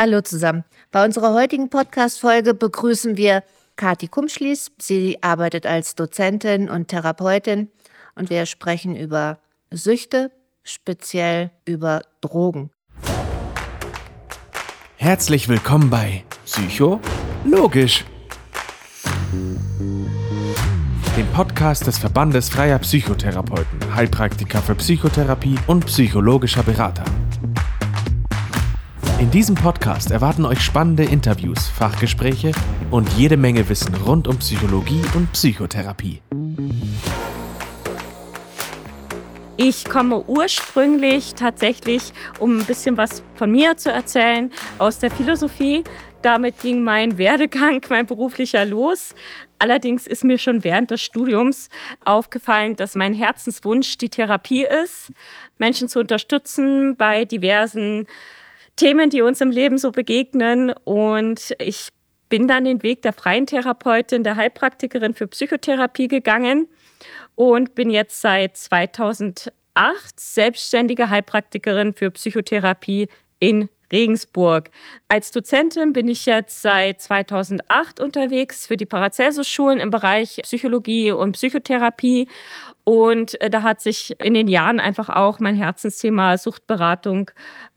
Hallo zusammen. Bei unserer heutigen Podcast-Folge begrüßen wir Kati Kumschlies. Sie arbeitet als Dozentin und Therapeutin und wir sprechen über Süchte, speziell über Drogen. Herzlich willkommen bei Psycho Logisch, dem Podcast des Verbandes freier Psychotherapeuten, Heilpraktiker für Psychotherapie und psychologischer Berater. In diesem Podcast erwarten euch spannende Interviews, Fachgespräche und jede Menge Wissen rund um Psychologie und Psychotherapie. Ich komme ursprünglich tatsächlich, um ein bisschen was von mir zu erzählen, aus der Philosophie. Damit ging mein Werdegang, mein beruflicher los. Allerdings ist mir schon während des Studiums aufgefallen, dass mein Herzenswunsch die Therapie ist, Menschen zu unterstützen bei diversen Themen, die uns im Leben so begegnen. Und ich bin dann den Weg der freien Therapeutin, der Heilpraktikerin für Psychotherapie gegangen und bin jetzt seit 2008 selbstständige Heilpraktikerin für Psychotherapie in Regensburg. Als Dozentin bin ich jetzt seit 2008 unterwegs für die Paracelsus-Schulen im Bereich Psychologie und Psychotherapie und äh, da hat sich in den Jahren einfach auch mein Herzensthema Suchtberatung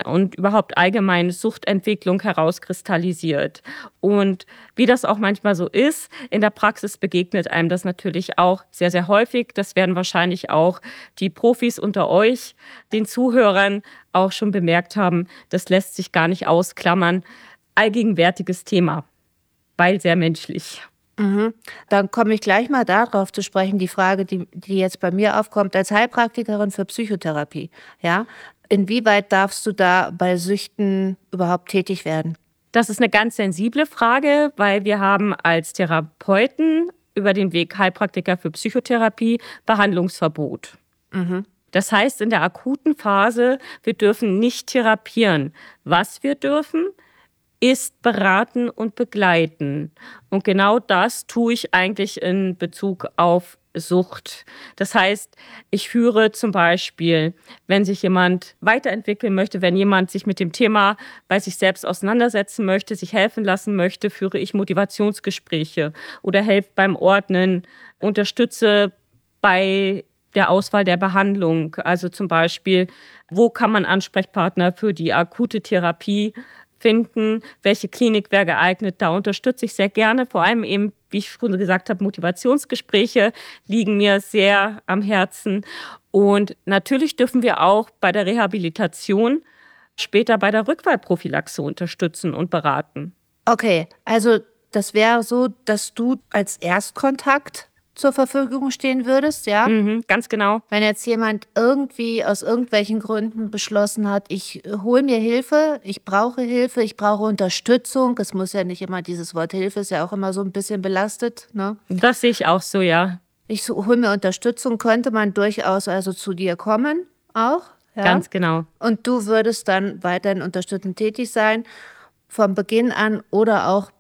und überhaupt allgemeine Suchtentwicklung herauskristallisiert. Und wie das auch manchmal so ist, in der Praxis begegnet einem das natürlich auch sehr, sehr häufig. Das werden wahrscheinlich auch die Profis unter euch, den Zuhörern auch schon bemerkt haben. Das lässt sich gar nicht ausklammern. Allgegenwärtiges Thema, weil sehr menschlich. Mhm. Dann komme ich gleich mal darauf zu sprechen, die Frage, die, die jetzt bei mir aufkommt, als Heilpraktikerin für Psychotherapie. Ja? Inwieweit darfst du da bei Süchten überhaupt tätig werden? Das ist eine ganz sensible Frage, weil wir haben als Therapeuten über den Weg Heilpraktiker für Psychotherapie Behandlungsverbot. Mhm. Das heißt, in der akuten Phase, wir dürfen nicht therapieren. Was wir dürfen, ist beraten und begleiten. Und genau das tue ich eigentlich in Bezug auf Sucht. Das heißt, ich führe zum Beispiel, wenn sich jemand weiterentwickeln möchte, wenn jemand sich mit dem Thema bei sich selbst auseinandersetzen möchte, sich helfen lassen möchte, führe ich Motivationsgespräche oder helfe beim Ordnen, unterstütze bei der Auswahl der Behandlung. Also zum Beispiel, wo kann man Ansprechpartner für die akute Therapie finden, welche Klinik wäre geeignet. Da unterstütze ich sehr gerne. Vor allem eben, wie ich schon gesagt habe, Motivationsgespräche liegen mir sehr am Herzen. Und natürlich dürfen wir auch bei der Rehabilitation später bei der Rückwahlprophylaxe unterstützen und beraten. Okay, also das wäre so, dass du als Erstkontakt zur Verfügung stehen würdest, ja? Mhm, ganz genau. Wenn jetzt jemand irgendwie aus irgendwelchen Gründen beschlossen hat, ich hole mir Hilfe, ich brauche Hilfe, ich brauche Unterstützung. Es muss ja nicht immer dieses Wort Hilfe ist ja auch immer so ein bisschen belastet, ne? Das sehe ich auch so, ja. Ich hole mir Unterstützung, könnte man durchaus also zu dir kommen, auch. Ja? Ganz genau. Und du würdest dann weiterhin unterstützend tätig sein, vom Beginn an oder auch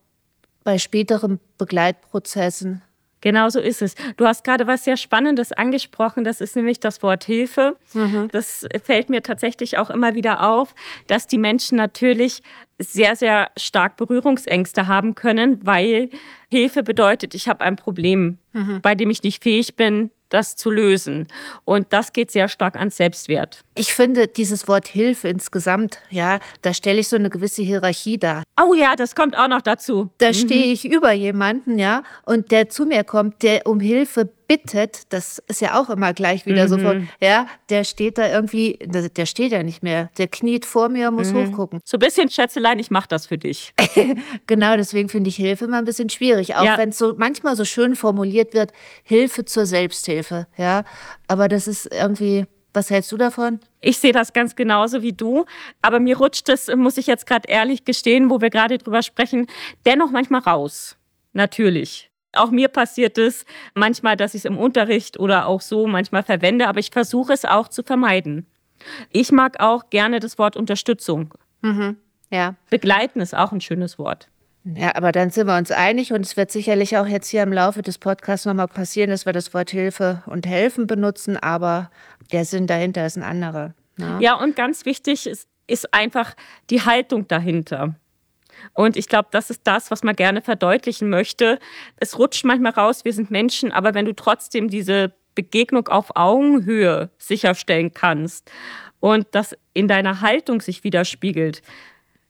bei späteren Begleitprozessen Genau so ist es. Du hast gerade was sehr Spannendes angesprochen, das ist nämlich das Wort Hilfe. Mhm. Das fällt mir tatsächlich auch immer wieder auf, dass die Menschen natürlich sehr, sehr stark Berührungsängste haben können, weil Hilfe bedeutet, ich habe ein Problem, mhm. bei dem ich nicht fähig bin, das zu lösen. Und das geht sehr stark ans Selbstwert. Ich finde dieses Wort Hilfe insgesamt, ja, da stelle ich so eine gewisse Hierarchie dar. Oh ja, das kommt auch noch dazu. Da mhm. stehe ich über jemanden, ja, und der zu mir kommt, der um Hilfe bittet, das ist ja auch immer gleich wieder mhm. so von, ja, der steht da irgendwie, der steht ja nicht mehr, der kniet vor mir und muss mhm. hochgucken. So ein bisschen Schätzelein, ich mache das für dich. genau, deswegen finde ich Hilfe immer ein bisschen schwierig, auch ja. wenn es so manchmal so schön formuliert wird, Hilfe zur Selbsthilfe, ja, aber das ist irgendwie, was hältst du davon? Ich sehe das ganz genauso wie du. Aber mir rutscht es, muss ich jetzt gerade ehrlich gestehen, wo wir gerade drüber sprechen, dennoch manchmal raus. Natürlich. Auch mir passiert es manchmal, dass ich es im Unterricht oder auch so manchmal verwende, aber ich versuche es auch zu vermeiden. Ich mag auch gerne das Wort Unterstützung. Mhm. Ja. Begleiten ist auch ein schönes Wort. Ja, aber dann sind wir uns einig und es wird sicherlich auch jetzt hier im Laufe des Podcasts nochmal passieren, dass wir das Wort Hilfe und Helfen benutzen, aber der Sinn dahinter ist ein anderer. Ne? Ja, und ganz wichtig ist, ist einfach die Haltung dahinter. Und ich glaube, das ist das, was man gerne verdeutlichen möchte. Es rutscht manchmal raus, wir sind Menschen, aber wenn du trotzdem diese Begegnung auf Augenhöhe sicherstellen kannst und das in deiner Haltung sich widerspiegelt,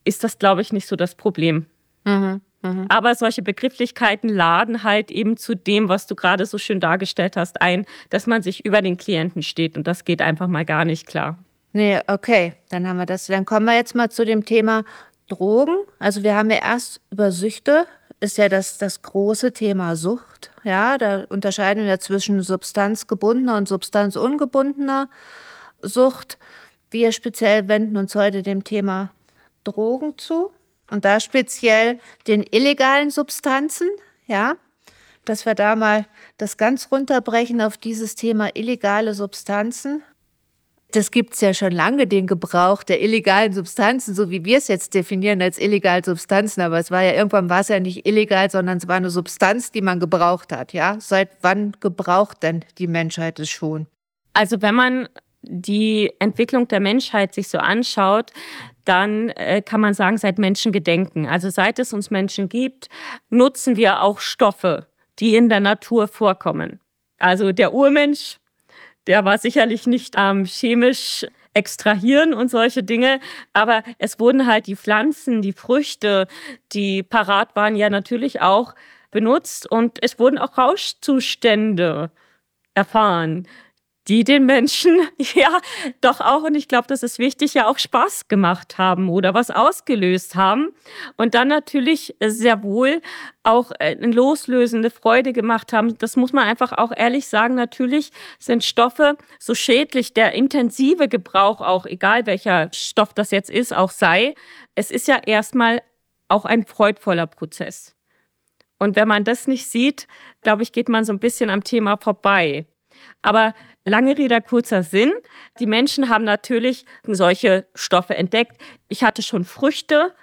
ist das, glaube ich, nicht so das Problem. Mhm, mh. Aber solche Begrifflichkeiten laden halt eben zu dem, was du gerade so schön dargestellt hast, ein, dass man sich über den Klienten steht und das geht einfach mal gar nicht klar. Nee, okay, dann haben wir das. Dann kommen wir jetzt mal zu dem Thema Drogen. Also wir haben ja erst über Süchte, ist ja das, das große Thema Sucht. Ja, da unterscheiden wir zwischen substanzgebundener und substanzungebundener Sucht. Wir speziell wenden uns heute dem Thema Drogen zu und da speziell den illegalen Substanzen, ja, dass wir da mal das ganz runterbrechen auf dieses Thema illegale Substanzen. Das gibt es ja schon lange, den Gebrauch der illegalen Substanzen, so wie wir es jetzt definieren als illegale Substanzen. Aber es war ja irgendwann war es ja nicht illegal, sondern es war eine Substanz, die man gebraucht hat. Ja, seit wann gebraucht denn die Menschheit es schon? Also wenn man die Entwicklung der Menschheit sich so anschaut, dann äh, kann man sagen, seit Menschengedenken. Also seit es uns Menschen gibt, nutzen wir auch Stoffe, die in der Natur vorkommen. Also der Urmensch, der war sicherlich nicht am ähm, chemisch extrahieren und solche Dinge. Aber es wurden halt die Pflanzen, die Früchte, die parat waren, ja natürlich auch benutzt und es wurden auch Rauschzustände erfahren die den Menschen ja doch auch, und ich glaube, das ist wichtig, ja auch Spaß gemacht haben oder was ausgelöst haben. Und dann natürlich sehr wohl auch äh, eine loslösende Freude gemacht haben. Das muss man einfach auch ehrlich sagen. Natürlich sind Stoffe so schädlich, der intensive Gebrauch auch, egal welcher Stoff das jetzt ist, auch sei. Es ist ja erstmal auch ein freudvoller Prozess. Und wenn man das nicht sieht, glaube ich, geht man so ein bisschen am Thema vorbei. Aber lange Rede, kurzer Sinn. Die Menschen haben natürlich solche Stoffe entdeckt. Ich hatte schon Früchte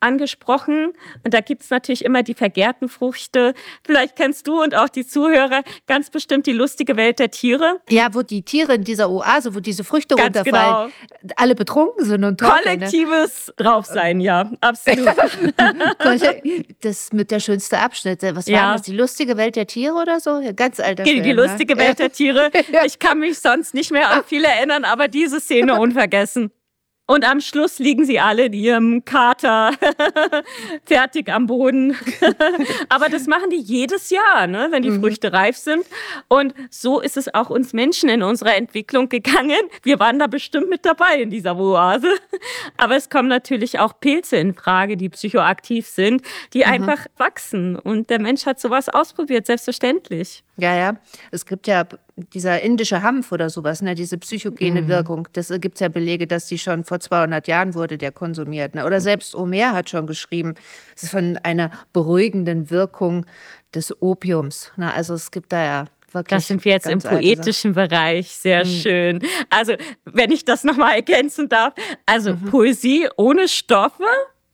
angesprochen. Und da gibt's natürlich immer die vergärten Früchte. Vielleicht kennst du und auch die Zuhörer ganz bestimmt die lustige Welt der Tiere. Ja, wo die Tiere in dieser Oase, wo diese Früchte ganz runterfallen, genau. alle betrunken sind und. Ne? Kollektives ne? Draufsein, ja, absolut. das mit der schönste Abschnitt. Was ja. war das? Die lustige Welt der Tiere oder so? Ganz alter Die, Film, die ne? lustige ne? Welt der Tiere. Ich kann mich sonst nicht mehr an viele erinnern, aber diese Szene unvergessen. Und am Schluss liegen sie alle in ihrem Kater fertig am Boden. Aber das machen die jedes Jahr, ne, wenn die mhm. Früchte reif sind. Und so ist es auch uns Menschen in unserer Entwicklung gegangen. Wir waren da bestimmt mit dabei in dieser Oase. Aber es kommen natürlich auch Pilze in Frage, die psychoaktiv sind, die mhm. einfach wachsen. Und der Mensch hat sowas ausprobiert, selbstverständlich. Ja, ja. Es gibt ja dieser indische Hanf oder sowas, ne, diese psychogene mhm. Wirkung. Das gibt es ja Belege, dass die schon vor 200 Jahren wurde, der konsumiert. Ne? Oder selbst Omer hat schon geschrieben, es ist von einer beruhigenden Wirkung des Opiums. Ne? Also es gibt da ja Wirklich das sind wir jetzt im poetischen Bereich. Sehr mhm. schön. Also, wenn ich das nochmal ergänzen darf. Also, mhm. Poesie ohne Stoffe,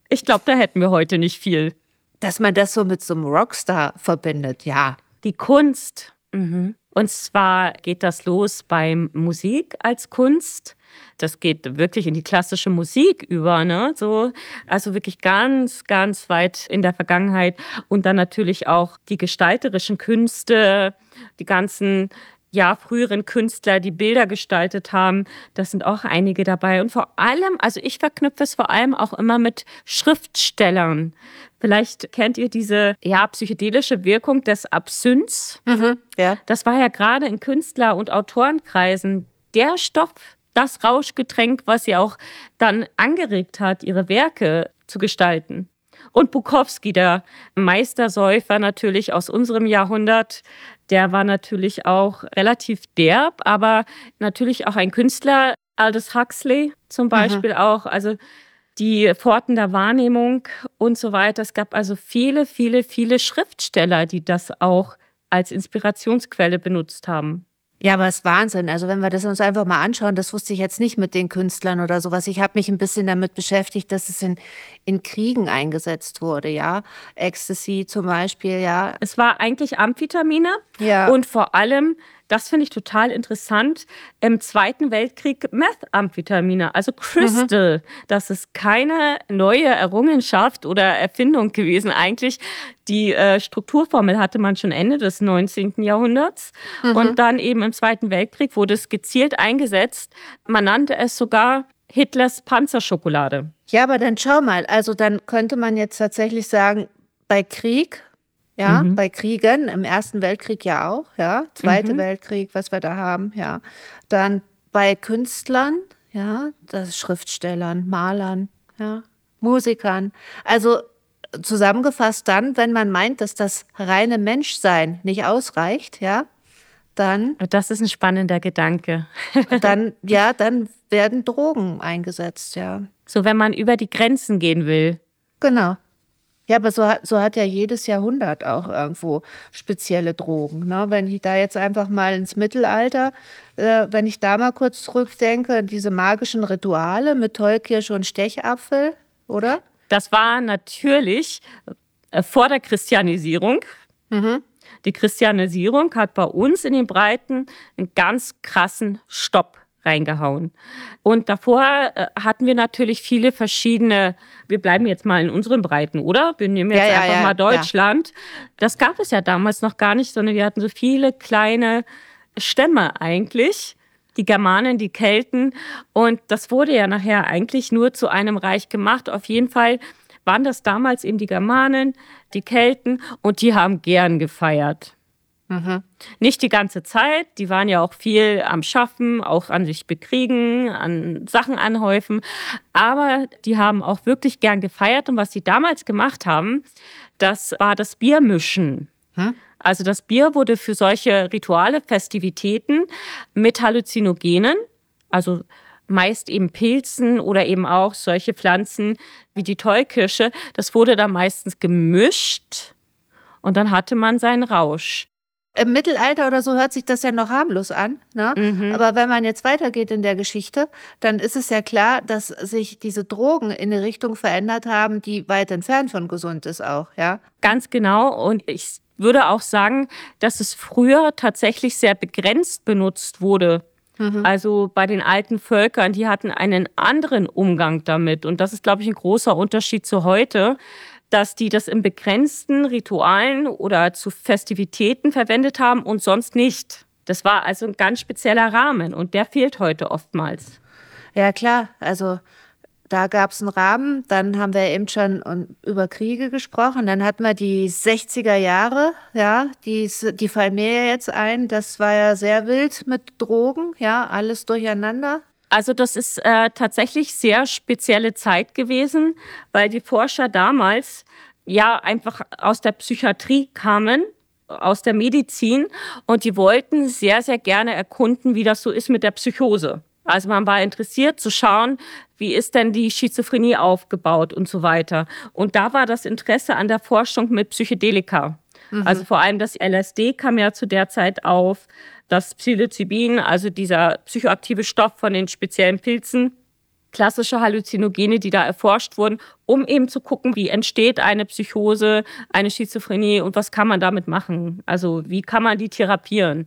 ich glaube, da hätten wir heute nicht viel. Dass man das so mit so einem Rockstar verbindet, ja. Die Kunst. Mhm. Und zwar geht das los beim Musik als Kunst. Das geht wirklich in die klassische Musik über, ne? So, also wirklich ganz, ganz weit in der Vergangenheit. Und dann natürlich auch die gestalterischen Künste, die ganzen ja, früheren Künstler, die Bilder gestaltet haben. Das sind auch einige dabei. Und vor allem, also ich verknüpfe es vor allem auch immer mit Schriftstellern. Vielleicht kennt ihr diese ja, psychedelische Wirkung des Absynths. Mhm, ja. Das war ja gerade in Künstler- und Autorenkreisen der Stoff, das Rauschgetränk, was sie auch dann angeregt hat, ihre Werke zu gestalten. Und Bukowski, der Meistersäufer natürlich aus unserem Jahrhundert, der war natürlich auch relativ derb, aber natürlich auch ein Künstler. Aldous Huxley zum Beispiel mhm. auch. Also die Pforten der Wahrnehmung und so weiter. Es gab also viele, viele, viele Schriftsteller, die das auch als Inspirationsquelle benutzt haben. Ja, aber es ist Wahnsinn. Also wenn wir das uns einfach mal anschauen, das wusste ich jetzt nicht mit den Künstlern oder sowas. Ich habe mich ein bisschen damit beschäftigt, dass es in, in Kriegen eingesetzt wurde, ja. Ecstasy zum Beispiel, ja. Es war eigentlich Amphetamine ja. und vor allem das finde ich total interessant, im Zweiten Weltkrieg Methamphetamine, also Crystal. Mhm. Das ist keine neue Errungenschaft oder Erfindung gewesen eigentlich. Die äh, Strukturformel hatte man schon Ende des 19. Jahrhunderts. Mhm. Und dann eben im Zweiten Weltkrieg wurde es gezielt eingesetzt. Man nannte es sogar Hitlers Panzerschokolade. Ja, aber dann schau mal, also dann könnte man jetzt tatsächlich sagen, bei Krieg ja, mhm. bei Kriegen, im Ersten Weltkrieg ja auch, ja, Zweite mhm. Weltkrieg, was wir da haben, ja. Dann bei Künstlern, ja, das Schriftstellern, Malern, ja, Musikern. Also zusammengefasst dann, wenn man meint, dass das reine Menschsein nicht ausreicht, ja, dann. Das ist ein spannender Gedanke. dann, ja, dann werden Drogen eingesetzt, ja. So, wenn man über die Grenzen gehen will. Genau. Ja, aber so hat, so hat ja jedes Jahrhundert auch irgendwo spezielle Drogen. Ne? Wenn ich da jetzt einfach mal ins Mittelalter, äh, wenn ich da mal kurz zurückdenke, diese magischen Rituale mit Tollkirsche und Stechapfel, oder? Das war natürlich äh, vor der Christianisierung. Mhm. Die Christianisierung hat bei uns in den Breiten einen ganz krassen Stopp reingehauen. Und davor äh, hatten wir natürlich viele verschiedene, wir bleiben jetzt mal in unseren Breiten, oder? Wir nehmen jetzt ja, ja, einfach ja, mal Deutschland. Das gab es ja damals noch gar nicht, sondern wir hatten so viele kleine Stämme eigentlich. Die Germanen, die Kelten. Und das wurde ja nachher eigentlich nur zu einem Reich gemacht. Auf jeden Fall waren das damals eben die Germanen, die Kelten und die haben gern gefeiert. Mhm. Nicht die ganze Zeit, die waren ja auch viel am Schaffen, auch an sich bekriegen, an Sachen anhäufen, aber die haben auch wirklich gern gefeiert und was sie damals gemacht haben, das war das Biermischen. Hm? Also das Bier wurde für solche Rituale, Festivitäten mit Halluzinogenen, also meist eben Pilzen oder eben auch solche Pflanzen wie die Tollkirsche, das wurde da meistens gemischt und dann hatte man seinen Rausch. Im Mittelalter oder so hört sich das ja noch harmlos an. Ne? Mhm. Aber wenn man jetzt weitergeht in der Geschichte, dann ist es ja klar, dass sich diese Drogen in eine Richtung verändert haben, die weit entfernt von gesund ist auch. Ja? Ganz genau. Und ich würde auch sagen, dass es früher tatsächlich sehr begrenzt benutzt wurde. Mhm. Also bei den alten Völkern, die hatten einen anderen Umgang damit. Und das ist, glaube ich, ein großer Unterschied zu heute dass die das in begrenzten Ritualen oder zu Festivitäten verwendet haben und sonst nicht. Das war also ein ganz spezieller Rahmen und der fehlt heute oftmals. Ja klar, also da gab es einen Rahmen, dann haben wir eben schon über Kriege gesprochen, dann hatten wir die 60er Jahre, ja, die, die fallen mir jetzt ein, das war ja sehr wild mit Drogen, ja, alles durcheinander. Also das ist äh, tatsächlich sehr spezielle Zeit gewesen, weil die Forscher damals ja einfach aus der Psychiatrie kamen, aus der Medizin und die wollten sehr, sehr gerne erkunden, wie das so ist mit der Psychose. Also man war interessiert zu schauen, wie ist denn die Schizophrenie aufgebaut und so weiter. Und da war das Interesse an der Forschung mit Psychedelika. Mhm. Also vor allem das LSD kam ja zu der Zeit auf das Psilocybin, also dieser psychoaktive Stoff von den speziellen Pilzen, klassische Halluzinogene, die da erforscht wurden, um eben zu gucken, wie entsteht eine Psychose, eine Schizophrenie und was kann man damit machen? Also wie kann man die therapieren?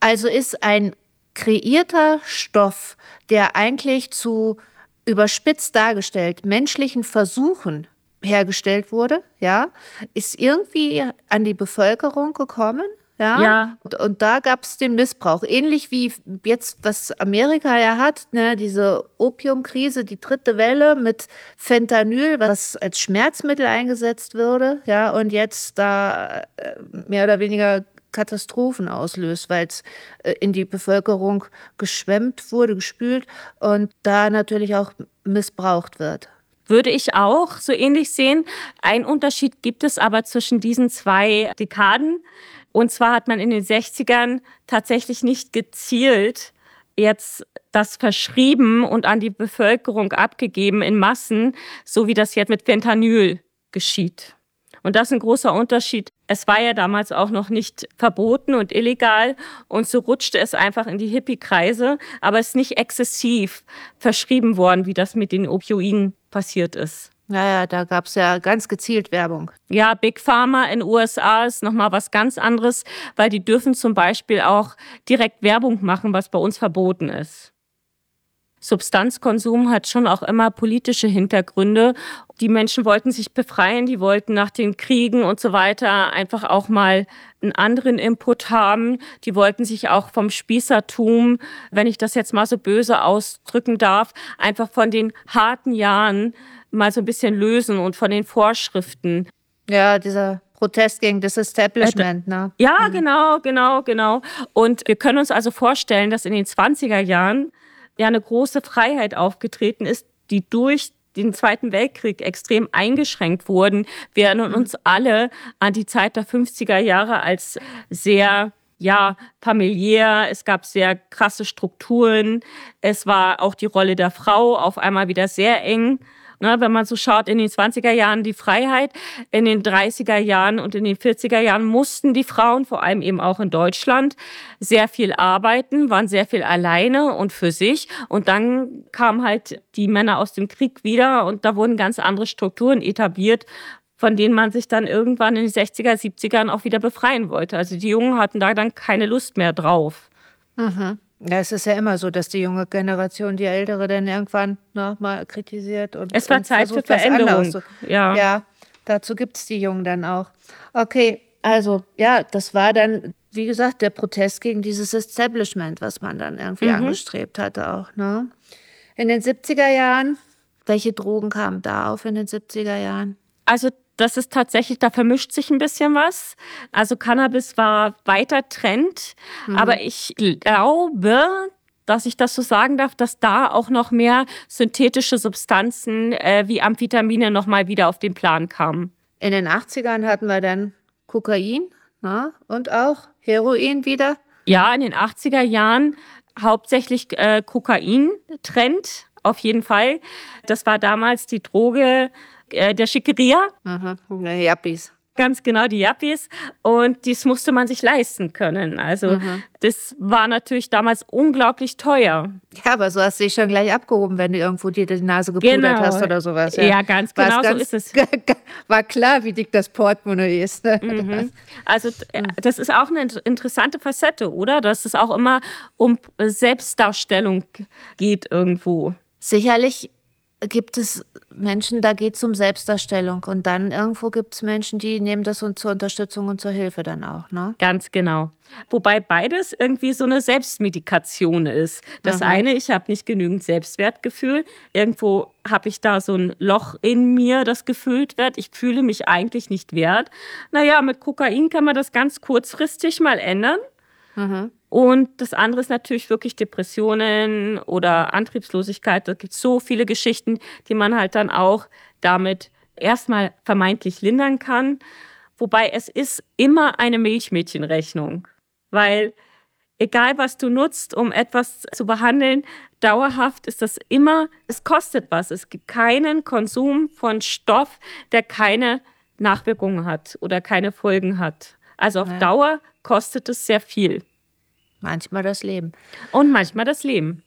Also ist ein kreierter Stoff, der eigentlich zu überspitzt dargestellt menschlichen Versuchen hergestellt wurde, ja, ist irgendwie an die Bevölkerung gekommen ja. ja. Und, und da gab es den Missbrauch. Ähnlich wie jetzt, was Amerika ja hat, ne, diese Opiumkrise, die dritte Welle mit Fentanyl, was als Schmerzmittel eingesetzt würde, ja, und jetzt da äh, mehr oder weniger Katastrophen auslöst, weil es äh, in die Bevölkerung geschwemmt wurde, gespült und da natürlich auch missbraucht wird. Würde ich auch so ähnlich sehen. Ein Unterschied gibt es aber zwischen diesen zwei Dekaden. Und zwar hat man in den 60ern tatsächlich nicht gezielt jetzt das verschrieben und an die Bevölkerung abgegeben in Massen, so wie das jetzt mit Fentanyl geschieht. Und das ist ein großer Unterschied. Es war ja damals auch noch nicht verboten und illegal und so rutschte es einfach in die Hippie-Kreise, aber es ist nicht exzessiv verschrieben worden, wie das mit den Opioiden passiert ist. Naja, da gab es ja ganz gezielt Werbung. Ja, Big Pharma in USA ist nochmal was ganz anderes, weil die dürfen zum Beispiel auch direkt Werbung machen, was bei uns verboten ist. Substanzkonsum hat schon auch immer politische Hintergründe. Die Menschen wollten sich befreien, die wollten nach den Kriegen und so weiter einfach auch mal einen anderen Input haben. Die wollten sich auch vom Spießertum, wenn ich das jetzt mal so böse ausdrücken darf, einfach von den harten Jahren mal so ein bisschen lösen und von den Vorschriften. Ja, dieser Protest gegen das Establishment, ne? Ja, mhm. genau, genau, genau. Und wir können uns also vorstellen, dass in den 20er Jahren ja eine große Freiheit aufgetreten ist, die durch den Zweiten Weltkrieg extrem eingeschränkt wurden. Wir erinnern mhm. uns alle an die Zeit der 50er Jahre als sehr ja, familiär, es gab sehr krasse Strukturen, es war auch die Rolle der Frau auf einmal wieder sehr eng. Ne, wenn man so schaut, in den 20er Jahren die Freiheit, in den 30er Jahren und in den 40er Jahren mussten die Frauen, vor allem eben auch in Deutschland, sehr viel arbeiten, waren sehr viel alleine und für sich. Und dann kamen halt die Männer aus dem Krieg wieder und da wurden ganz andere Strukturen etabliert, von denen man sich dann irgendwann in den 60er, 70ern auch wieder befreien wollte. Also die Jungen hatten da dann keine Lust mehr drauf. Mhm. Ja, es ist ja immer so, dass die junge Generation die ältere dann irgendwann nochmal kritisiert. Und, es war und Zeit für Veränderung. Ja. ja, dazu gibt es die Jungen dann auch. Okay, also ja, das war dann, wie gesagt, der Protest gegen dieses Establishment, was man dann irgendwie mhm. angestrebt hatte auch. Ne? In den 70er Jahren, welche Drogen kamen da auf in den 70er Jahren? Also das ist tatsächlich, da vermischt sich ein bisschen was. Also Cannabis war weiter Trend, mhm. aber ich glaube, dass ich das so sagen darf, dass da auch noch mehr synthetische Substanzen äh, wie Amphetamine nochmal wieder auf den Plan kamen. In den 80ern hatten wir dann Kokain na, ne, und auch Heroin wieder. Ja, in den 80er Jahren hauptsächlich äh, Kokain-Trend, auf jeden Fall. Das war damals die Droge, äh, der Schickeria. Aha, Yuppies. Ganz genau, die Yuppies. Und dies musste man sich leisten können. Also mhm. das war natürlich damals unglaublich teuer. Ja, aber so hast du dich schon gleich abgehoben, wenn du irgendwo dir die Nase gepudert genau. hast oder sowas. Ja, ja ganz genau ganz, so ist es. War klar, wie dick das Portemonnaie ist. Ne? Mhm. Also äh, das ist auch eine interessante Facette, oder? Dass es auch immer um Selbstdarstellung geht irgendwo. Sicherlich gibt es Menschen, da geht es um Selbstdarstellung. Und dann irgendwo gibt es Menschen, die nehmen das und zur Unterstützung und zur Hilfe dann auch. Ne? Ganz genau. Wobei beides irgendwie so eine Selbstmedikation ist. Das Aha. eine, ich habe nicht genügend Selbstwertgefühl. Irgendwo habe ich da so ein Loch in mir, das gefüllt wird. Ich fühle mich eigentlich nicht wert. Naja, mit Kokain kann man das ganz kurzfristig mal ändern. Mhm. Und das andere ist natürlich wirklich Depressionen oder Antriebslosigkeit. Da gibt es so viele Geschichten, die man halt dann auch damit erstmal vermeintlich lindern kann. Wobei es ist immer eine Milchmädchenrechnung, weil egal was du nutzt, um etwas zu behandeln, dauerhaft ist das immer, es kostet was. Es gibt keinen Konsum von Stoff, der keine Nachwirkungen hat oder keine Folgen hat. Also auf ja. Dauer kostet es sehr viel. Manchmal das Leben. Und manchmal das Leben.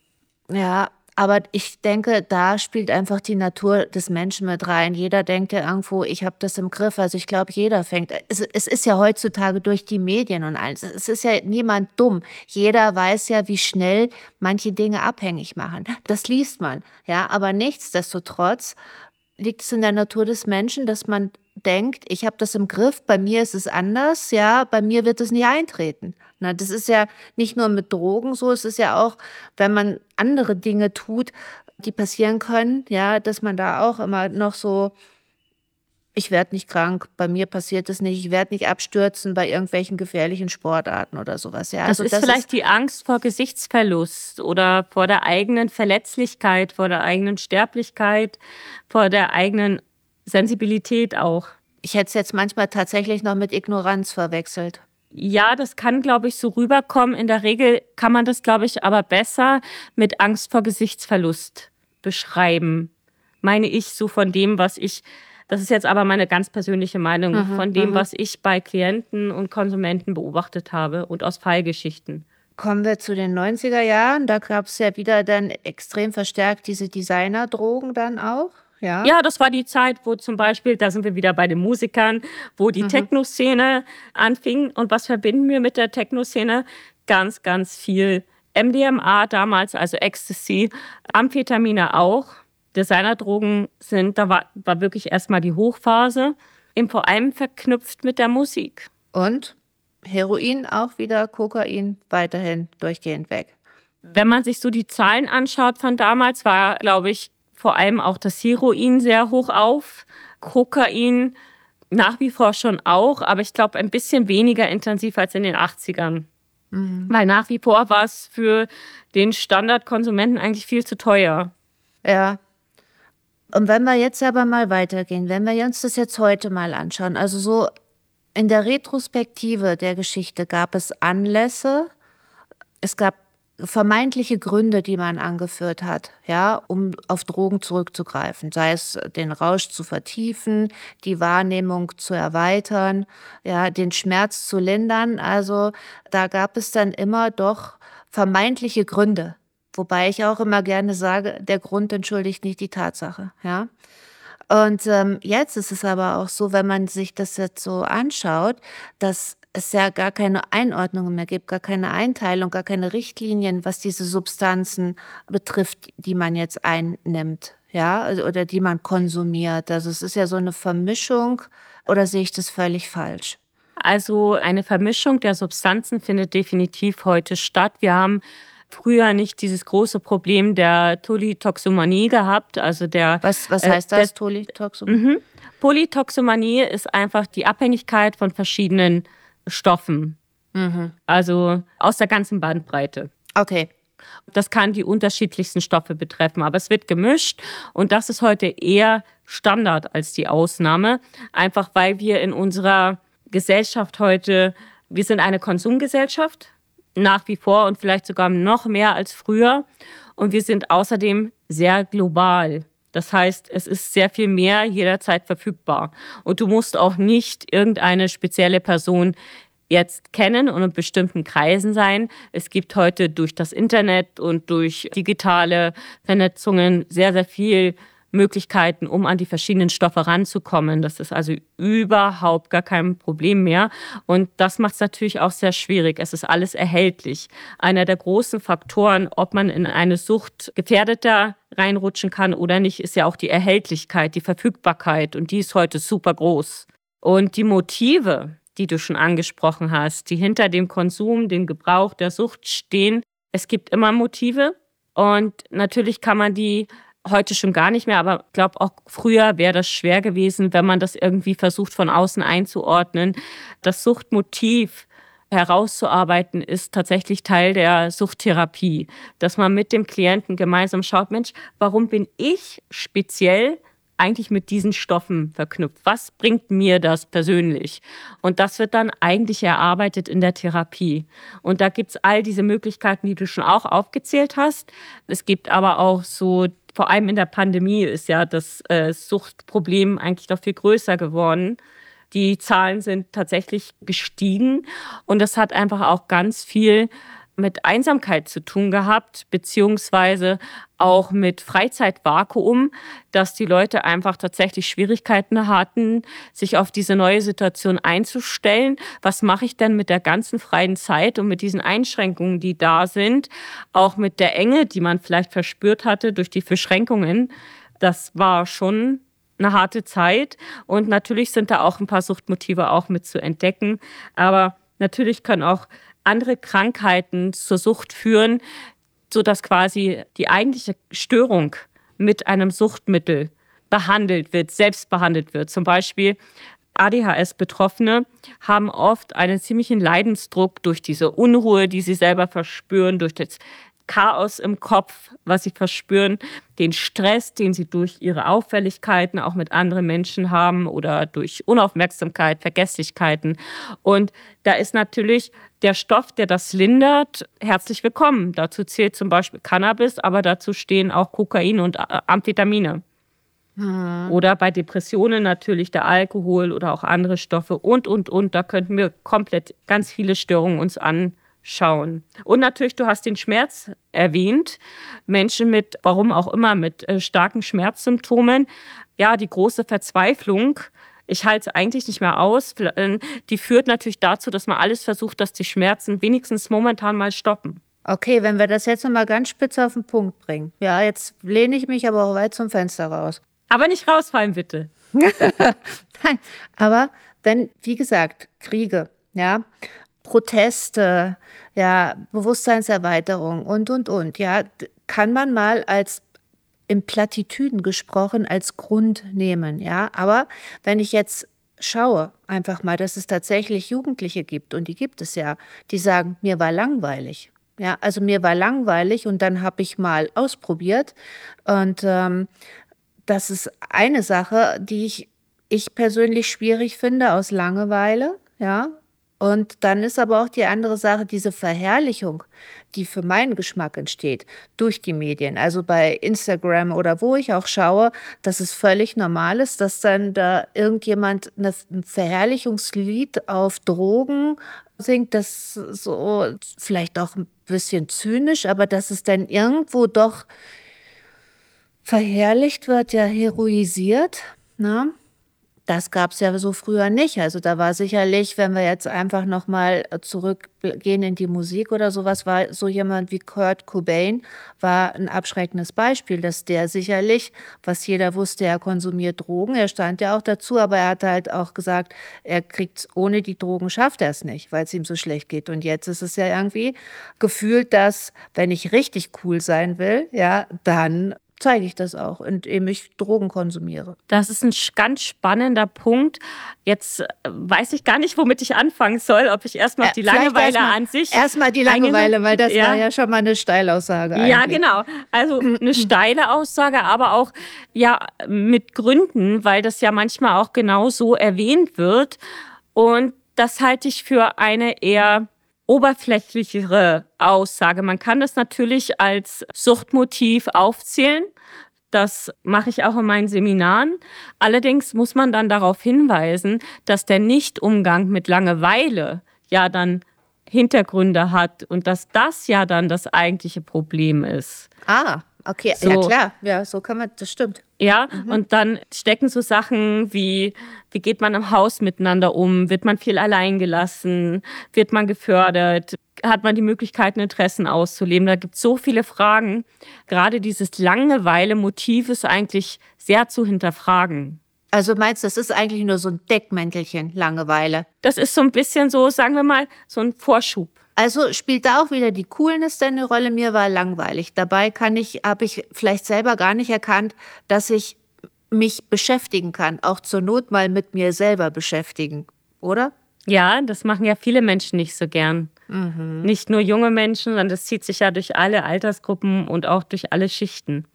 Ja, aber ich denke, da spielt einfach die Natur des Menschen mit rein. Jeder denkt ja irgendwo, ich habe das im Griff. Also ich glaube, jeder fängt. Es, es, ist ja heutzutage durch die Medien und alles. Es ist ja niemand dumm. Jeder weiß ja, wie schnell manche Dinge abhängig machen. Das liest man. Ja, aber nichtsdestotrotz liegt es in der Natur des Menschen, dass man denkt, ich habe das im Griff, bei mir ist es anders, ja, bei mir wird es nie eintreten. Na, das ist ja nicht nur mit Drogen so, es ist ja auch, wenn man andere Dinge tut, die passieren können, ja, dass man da auch immer noch so, ich werde nicht krank, bei mir passiert es nicht, ich werde nicht abstürzen bei irgendwelchen gefährlichen Sportarten oder sowas. Ja, das also ist das vielleicht ist die Angst vor Gesichtsverlust oder vor der eigenen Verletzlichkeit, vor der eigenen Sterblichkeit, vor der eigenen Sensibilität auch. Ich hätte es jetzt manchmal tatsächlich noch mit Ignoranz verwechselt. Ja, das kann, glaube ich, so rüberkommen. In der Regel kann man das, glaube ich, aber besser mit Angst vor Gesichtsverlust beschreiben. Meine ich so von dem, was ich, das ist jetzt aber meine ganz persönliche Meinung, mhm, von dem, mhm. was ich bei Klienten und Konsumenten beobachtet habe und aus Fallgeschichten. Kommen wir zu den 90er Jahren. Da gab es ja wieder dann extrem verstärkt diese Designerdrogen dann auch. Ja. ja, das war die Zeit, wo zum Beispiel, da sind wir wieder bei den Musikern, wo die mhm. Techno-Szene anfing. Und was verbinden wir mit der Techno-Szene? Ganz, ganz viel MDMA damals, also Ecstasy, Amphetamine auch. Designerdrogen sind, da war, war wirklich erstmal die Hochphase, eben vor allem verknüpft mit der Musik. Und Heroin auch wieder, Kokain weiterhin durchgehend weg. Wenn man sich so die Zahlen anschaut von damals, war, glaube ich, vor allem auch das Heroin sehr hoch auf. Kokain nach wie vor schon auch, aber ich glaube ein bisschen weniger intensiv als in den 80ern. Mhm. Weil nach wie vor war es für den Standardkonsumenten eigentlich viel zu teuer. Ja. Und wenn wir jetzt aber mal weitergehen, wenn wir uns das jetzt heute mal anschauen, also so in der Retrospektive der Geschichte gab es Anlässe, es gab vermeintliche Gründe, die man angeführt hat, ja, um auf Drogen zurückzugreifen, sei es den Rausch zu vertiefen, die Wahrnehmung zu erweitern, ja, den Schmerz zu lindern. Also da gab es dann immer doch vermeintliche Gründe, wobei ich auch immer gerne sage, der Grund entschuldigt nicht die Tatsache, ja. Und ähm, jetzt ist es aber auch so, wenn man sich das jetzt so anschaut, dass es ja gar keine Einordnungen mehr gibt, gar keine Einteilung, gar keine Richtlinien, was diese Substanzen betrifft, die man jetzt einnimmt, ja, also, oder die man konsumiert. Also es ist ja so eine Vermischung oder sehe ich das völlig falsch? Also eine Vermischung der Substanzen findet definitiv heute statt. Wir haben früher nicht dieses große Problem der Polytoxomanie gehabt, also der Was was äh, heißt das Polytoxomanie? Mhm. Polytoxomanie ist einfach die Abhängigkeit von verschiedenen Stoffen. Mhm. Also aus der ganzen Bandbreite. Okay. Das kann die unterschiedlichsten Stoffe betreffen, aber es wird gemischt und das ist heute eher Standard als die Ausnahme, einfach weil wir in unserer Gesellschaft heute, wir sind eine Konsumgesellschaft, nach wie vor und vielleicht sogar noch mehr als früher und wir sind außerdem sehr global. Das heißt, es ist sehr viel mehr jederzeit verfügbar. Und du musst auch nicht irgendeine spezielle Person jetzt kennen und in bestimmten Kreisen sein. Es gibt heute durch das Internet und durch digitale Vernetzungen sehr, sehr viel Möglichkeiten, um an die verschiedenen Stoffe ranzukommen. Das ist also überhaupt gar kein Problem mehr. Und das macht es natürlich auch sehr schwierig. Es ist alles erhältlich. Einer der großen Faktoren, ob man in eine Sucht gefährdeter reinrutschen kann oder nicht, ist ja auch die Erhältlichkeit, die Verfügbarkeit. Und die ist heute super groß. Und die Motive, die du schon angesprochen hast, die hinter dem Konsum, dem Gebrauch der Sucht stehen, es gibt immer Motive. Und natürlich kann man die heute schon gar nicht mehr, aber ich glaube auch früher wäre das schwer gewesen, wenn man das irgendwie versucht von außen einzuordnen. Das Suchtmotiv herauszuarbeiten ist tatsächlich Teil der Suchttherapie, dass man mit dem Klienten gemeinsam schaut, Mensch, warum bin ich speziell eigentlich mit diesen Stoffen verknüpft? Was bringt mir das persönlich? Und das wird dann eigentlich erarbeitet in der Therapie. Und da gibt es all diese Möglichkeiten, die du schon auch aufgezählt hast. Es gibt aber auch so vor allem in der Pandemie ist ja das äh, Suchtproblem eigentlich noch viel größer geworden. Die Zahlen sind tatsächlich gestiegen und das hat einfach auch ganz viel mit Einsamkeit zu tun gehabt, beziehungsweise auch mit Freizeitvakuum, dass die Leute einfach tatsächlich Schwierigkeiten hatten, sich auf diese neue Situation einzustellen. Was mache ich denn mit der ganzen freien Zeit und mit diesen Einschränkungen, die da sind, auch mit der Enge, die man vielleicht verspürt hatte durch die Beschränkungen? Das war schon eine harte Zeit und natürlich sind da auch ein paar Suchtmotive auch mit zu entdecken, aber natürlich können auch andere Krankheiten zur Sucht führen, sodass quasi die eigentliche Störung mit einem Suchtmittel behandelt wird, selbst behandelt wird. Zum Beispiel ADHS-Betroffene haben oft einen ziemlichen Leidensdruck durch diese Unruhe, die sie selber verspüren, durch das Chaos im Kopf, was sie verspüren, den Stress, den sie durch ihre Auffälligkeiten auch mit anderen Menschen haben oder durch Unaufmerksamkeit, Vergesslichkeiten. Und da ist natürlich der Stoff, der das lindert, herzlich willkommen. Dazu zählt zum Beispiel Cannabis, aber dazu stehen auch Kokain und Amphetamine. Hm. Oder bei Depressionen natürlich der Alkohol oder auch andere Stoffe und, und, und. Da könnten wir komplett ganz viele Störungen uns anschauen schauen. Und natürlich, du hast den Schmerz erwähnt. Menschen mit, warum auch immer, mit äh, starken Schmerzsymptomen. Ja, die große Verzweiflung. Ich halte es eigentlich nicht mehr aus. Äh, die führt natürlich dazu, dass man alles versucht, dass die Schmerzen wenigstens momentan mal stoppen. Okay, wenn wir das jetzt nochmal ganz spitz auf den Punkt bringen. Ja, jetzt lehne ich mich aber auch weit zum Fenster raus. Aber nicht rausfallen, bitte. Nein, aber wenn, wie gesagt, Kriege, ja, Proteste, ja, Bewusstseinserweiterung und, und, und, ja, kann man mal als in Plattitüden gesprochen als Grund nehmen, ja. Aber wenn ich jetzt schaue, einfach mal, dass es tatsächlich Jugendliche gibt, und die gibt es ja, die sagen, mir war langweilig. Ja, also mir war langweilig und dann habe ich mal ausprobiert. Und ähm, das ist eine Sache, die ich, ich persönlich schwierig finde aus Langeweile. Ja, und dann ist aber auch die andere Sache, diese Verherrlichung, die für meinen Geschmack entsteht durch die Medien. Also bei Instagram oder wo ich auch schaue, dass es völlig normal ist, dass dann da irgendjemand ein Verherrlichungslied auf Drogen singt, das so vielleicht auch ein bisschen zynisch, aber dass es dann irgendwo doch verherrlicht wird, ja heroisiert. Ne? Das gab es ja so früher nicht. Also da war sicherlich, wenn wir jetzt einfach nochmal zurückgehen in die Musik oder sowas, war so jemand wie Kurt Cobain, war ein abschreckendes Beispiel, dass der sicherlich, was jeder wusste, er konsumiert Drogen. Er stand ja auch dazu, aber er hat halt auch gesagt, er kriegt ohne die Drogen schafft er es nicht, weil es ihm so schlecht geht. Und jetzt ist es ja irgendwie gefühlt, dass wenn ich richtig cool sein will, ja, dann zeige ich das auch, indem ich Drogen konsumiere. Das ist ein ganz spannender Punkt. Jetzt äh, weiß ich gar nicht, womit ich anfangen soll, ob ich erstmal auf die Langeweile erst an sich. Erstmal die Langeweile, weil das ja. war ja schon mal eine Steilaussage. Eigentlich. Ja, genau. Also eine steile Aussage, aber auch ja mit Gründen, weil das ja manchmal auch genau so erwähnt wird. Und das halte ich für eine eher oberflächlichere Aussage. Man kann das natürlich als Suchtmotiv aufzählen. Das mache ich auch in meinen Seminaren. Allerdings muss man dann darauf hinweisen, dass der Nichtumgang mit Langeweile ja dann Hintergründe hat und dass das ja dann das eigentliche Problem ist. Ah, okay, so. ja klar, ja, so kann man, das stimmt. Ja, mhm. und dann stecken so Sachen wie, wie geht man im Haus miteinander um? Wird man viel allein gelassen? Wird man gefördert? Hat man die Möglichkeit, Interessen auszuleben? Da gibt es so viele Fragen. Gerade dieses Langeweile-Motiv ist eigentlich sehr zu hinterfragen. Also meinst du, das ist eigentlich nur so ein Deckmäntelchen, Langeweile? Das ist so ein bisschen so, sagen wir mal, so ein Vorschub. Also spielt da auch wieder die Coolness eine Rolle. Mir war langweilig. Dabei kann ich, habe ich vielleicht selber gar nicht erkannt, dass ich mich beschäftigen kann, auch zur Not mal mit mir selber beschäftigen, oder? Ja, das machen ja viele Menschen nicht so gern. Mhm. Nicht nur junge Menschen, sondern das zieht sich ja durch alle Altersgruppen und auch durch alle Schichten.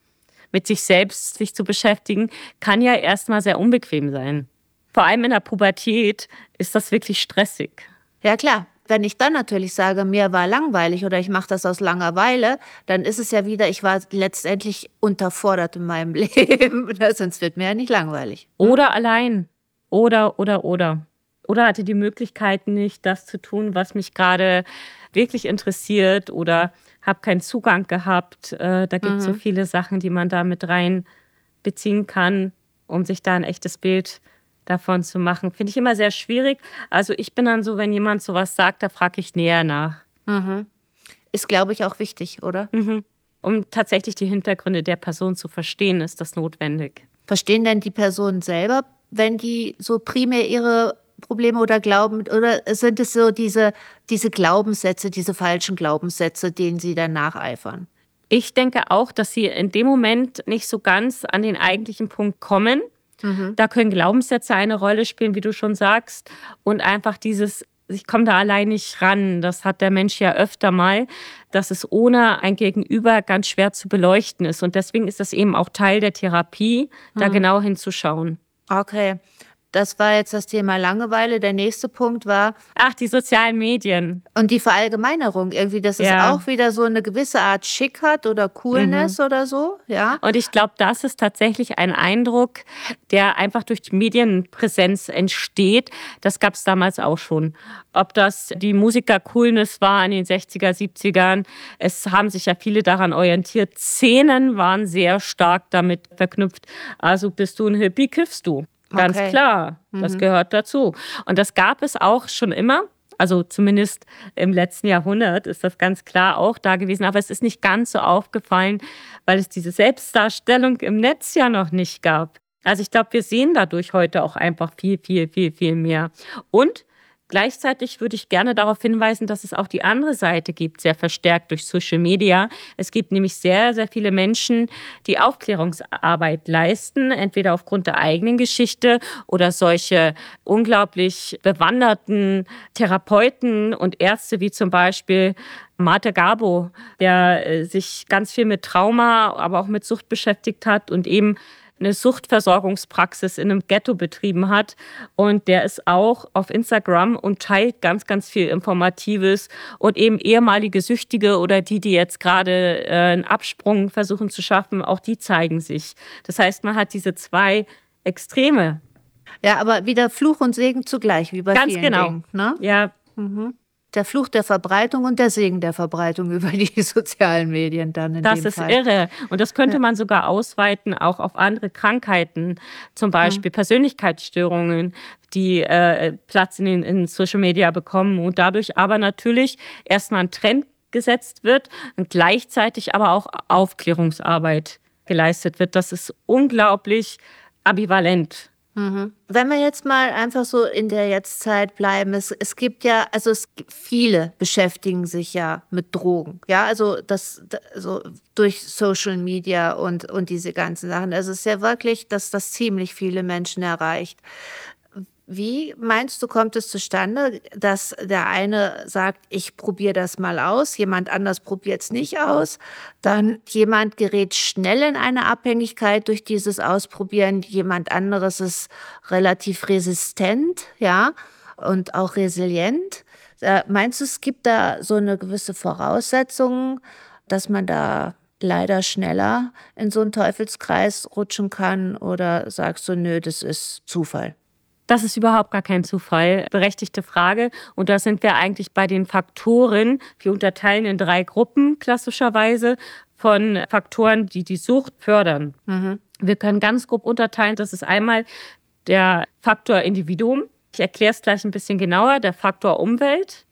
Mit sich selbst sich zu beschäftigen, kann ja erstmal sehr unbequem sein. Vor allem in der Pubertät ist das wirklich stressig. Ja klar, wenn ich dann natürlich sage, mir war langweilig oder ich mache das aus Langeweile, dann ist es ja wieder, ich war letztendlich unterfordert in meinem Leben. Sonst wird mir ja nicht langweilig. Oder allein. Oder, oder, oder. Oder hatte die Möglichkeit nicht, das zu tun, was mich gerade wirklich interessiert oder habe keinen Zugang gehabt. Äh, da gibt es mhm. so viele Sachen, die man da mit rein beziehen kann, um sich da ein echtes Bild zu davon zu machen. Finde ich immer sehr schwierig. Also ich bin dann so, wenn jemand sowas sagt, da frage ich näher nach. Mhm. Ist, glaube ich, auch wichtig, oder? Mhm. Um tatsächlich die Hintergründe der Person zu verstehen, ist das notwendig. Verstehen denn die Personen selber, wenn die so primär ihre Probleme oder Glauben, oder sind es so diese, diese Glaubenssätze, diese falschen Glaubenssätze, denen sie dann nacheifern? Ich denke auch, dass sie in dem Moment nicht so ganz an den eigentlichen Punkt kommen Mhm. Da können Glaubenssätze eine Rolle spielen, wie du schon sagst. Und einfach dieses, ich komme da allein nicht ran. Das hat der Mensch ja öfter mal, dass es ohne ein Gegenüber ganz schwer zu beleuchten ist. Und deswegen ist das eben auch Teil der Therapie, da mhm. genau hinzuschauen. Okay. Das war jetzt das Thema Langeweile. Der nächste Punkt war. Ach, die sozialen Medien. Und die Verallgemeinerung. Irgendwie, dass ja. es auch wieder so eine gewisse Art Schick hat oder Coolness mhm. oder so. Ja. Und ich glaube, das ist tatsächlich ein Eindruck, der einfach durch die Medienpräsenz entsteht. Das gab es damals auch schon. Ob das die Musiker-Coolness war in den 60er, 70ern. Es haben sich ja viele daran orientiert. Szenen waren sehr stark damit verknüpft. Also bist du ein Hippie, kiffst du. Ganz okay. klar, das mhm. gehört dazu. Und das gab es auch schon immer. Also zumindest im letzten Jahrhundert ist das ganz klar auch da gewesen. Aber es ist nicht ganz so aufgefallen, weil es diese Selbstdarstellung im Netz ja noch nicht gab. Also ich glaube, wir sehen dadurch heute auch einfach viel, viel, viel, viel mehr. Und Gleichzeitig würde ich gerne darauf hinweisen, dass es auch die andere Seite gibt, sehr verstärkt durch Social Media. Es gibt nämlich sehr, sehr viele Menschen, die Aufklärungsarbeit leisten, entweder aufgrund der eigenen Geschichte oder solche unglaublich bewanderten Therapeuten und Ärzte wie zum Beispiel Marte Gabo, der äh, sich ganz viel mit Trauma, aber auch mit Sucht beschäftigt hat und eben eine Suchtversorgungspraxis in einem Ghetto betrieben hat. Und der ist auch auf Instagram und teilt ganz, ganz viel Informatives und eben ehemalige Süchtige oder die, die jetzt gerade äh, einen Absprung versuchen zu schaffen, auch die zeigen sich. Das heißt, man hat diese zwei Extreme. Ja, aber wieder Fluch und Segen zugleich, wie bei Ganz vielen genau. Dingen. Ne? Ja. Mhm der Fluch der Verbreitung und der Segen der Verbreitung über die sozialen Medien dann in das dem ist Fall. irre. Und das könnte man sogar ausweiten auch auf andere Krankheiten, zum Beispiel mhm. Persönlichkeitsstörungen, die äh, Platz in den in Social Media bekommen und dadurch aber natürlich erstmal ein Trend gesetzt wird und gleichzeitig aber auch Aufklärungsarbeit geleistet wird. Das ist unglaublich ambivalent. Mhm. Wenn wir jetzt mal einfach so in der Jetztzeit bleiben, es, es gibt ja, also es viele beschäftigen sich ja mit Drogen, ja, also das, also durch Social Media und, und diese ganzen Sachen. Also es ist ja wirklich, dass das ziemlich viele Menschen erreicht. Wie meinst du, kommt es zustande, dass der eine sagt, ich probiere das mal aus, jemand anders probiert es nicht aus, dann jemand gerät schnell in eine Abhängigkeit durch dieses Ausprobieren, jemand anderes ist relativ resistent, ja, und auch resilient. Äh, meinst du, es gibt da so eine gewisse Voraussetzung, dass man da leider schneller in so einen Teufelskreis rutschen kann oder sagst du, nö, das ist Zufall? Das ist überhaupt gar kein Zufall. Berechtigte Frage. Und da sind wir eigentlich bei den Faktoren. Wir unterteilen in drei Gruppen klassischerweise von Faktoren, die die Sucht fördern. Mhm. Wir können ganz grob unterteilen. Das ist einmal der Faktor Individuum. Ich erkläre es gleich ein bisschen genauer. Der Faktor Umwelt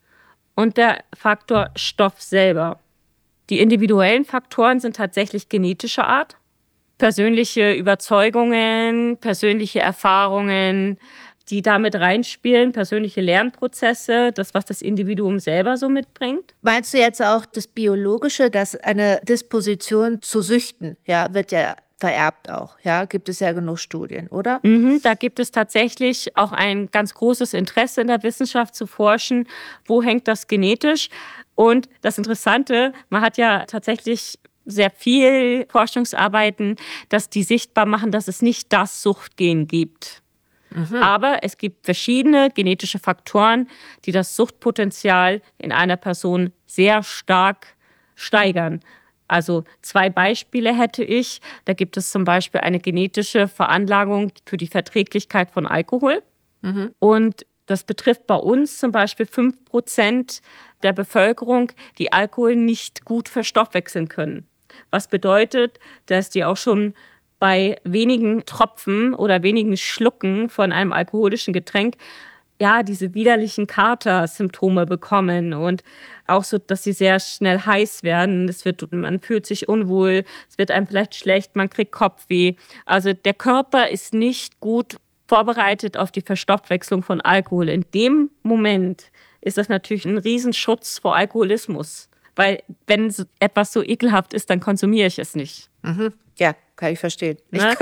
und der Faktor Stoff selber. Die individuellen Faktoren sind tatsächlich genetischer Art. Persönliche Überzeugungen, persönliche Erfahrungen, die damit reinspielen, persönliche Lernprozesse, das, was das Individuum selber so mitbringt. Meinst du jetzt auch das Biologische, dass eine Disposition zu süchten, ja, wird ja vererbt auch, ja, gibt es ja genug Studien, oder? Mhm, da gibt es tatsächlich auch ein ganz großes Interesse in der Wissenschaft zu forschen, wo hängt das genetisch? Und das Interessante, man hat ja tatsächlich sehr viel Forschungsarbeiten, dass die sichtbar machen, dass es nicht das Suchtgen gibt. Mhm. Aber es gibt verschiedene genetische Faktoren, die das Suchtpotenzial in einer Person sehr stark steigern. Also zwei Beispiele hätte ich. Da gibt es zum Beispiel eine genetische Veranlagung für die Verträglichkeit von Alkohol. Mhm. Und das betrifft bei uns zum Beispiel fünf Prozent der Bevölkerung, die Alkohol nicht gut verstoffwechseln können. Was bedeutet, dass die auch schon bei wenigen Tropfen oder wenigen Schlucken von einem alkoholischen Getränk ja, diese widerlichen Kater-Symptome bekommen und auch so, dass sie sehr schnell heiß werden. Es wird, man fühlt sich unwohl, es wird einem vielleicht schlecht, man kriegt Kopfweh. Also der Körper ist nicht gut vorbereitet auf die Verstoffwechslung von Alkohol. In dem Moment ist das natürlich ein Riesenschutz vor Alkoholismus. Weil wenn etwas so ekelhaft ist, dann konsumiere ich es nicht. Mhm. Ja, kann ich verstehen. Ne?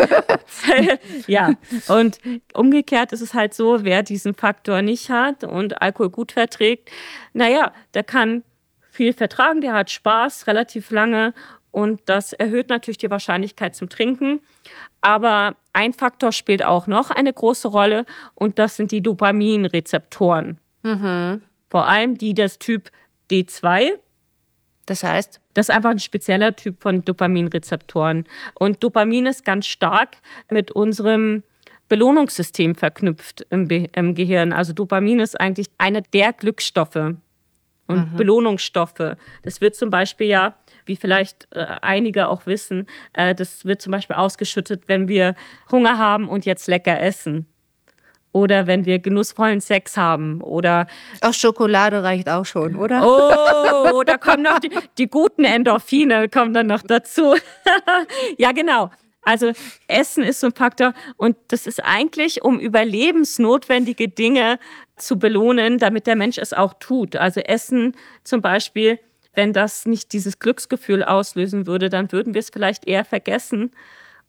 ja, und umgekehrt ist es halt so, wer diesen Faktor nicht hat und Alkohol gut verträgt, naja, der kann viel vertragen, der hat Spaß relativ lange Und das erhöht natürlich die Wahrscheinlichkeit zum Trinken. Aber ein Faktor spielt auch noch eine große Rolle und das sind die Dopaminrezeptoren. Mhm. Vor allem die des Typ D2. Das heißt? Das ist einfach ein spezieller Typ von Dopaminrezeptoren. Und Dopamin ist ganz stark mit unserem Belohnungssystem verknüpft im, im Gehirn. Also Dopamin ist eigentlich einer der Glücksstoffe und mhm. Belohnungsstoffe. Das wird zum Beispiel ja wie vielleicht äh, einige auch wissen, äh, das wird zum Beispiel ausgeschüttet, wenn wir Hunger haben und jetzt lecker essen. Oder wenn wir genussvollen Sex haben. Oder auch Schokolade reicht auch schon, oder? Oh, da kommen noch die, die guten Endorphine, kommen dann noch dazu. ja, genau. Also Essen ist so ein Faktor und das ist eigentlich, um überlebensnotwendige Dinge zu belohnen, damit der Mensch es auch tut. Also Essen zum Beispiel wenn das nicht dieses Glücksgefühl auslösen würde, dann würden wir es vielleicht eher vergessen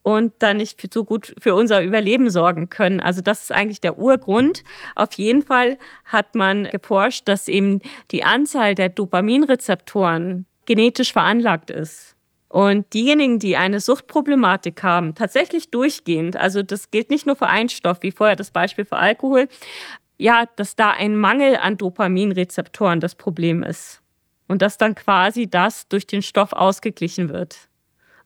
und dann nicht so gut für unser Überleben sorgen können. Also das ist eigentlich der Urgrund. Auf jeden Fall hat man geforscht, dass eben die Anzahl der Dopaminrezeptoren genetisch veranlagt ist. Und diejenigen, die eine Suchtproblematik haben, tatsächlich durchgehend, also das gilt nicht nur für einen Stoff, wie vorher das Beispiel für Alkohol, ja, dass da ein Mangel an Dopaminrezeptoren das Problem ist und dass dann quasi das durch den Stoff ausgeglichen wird.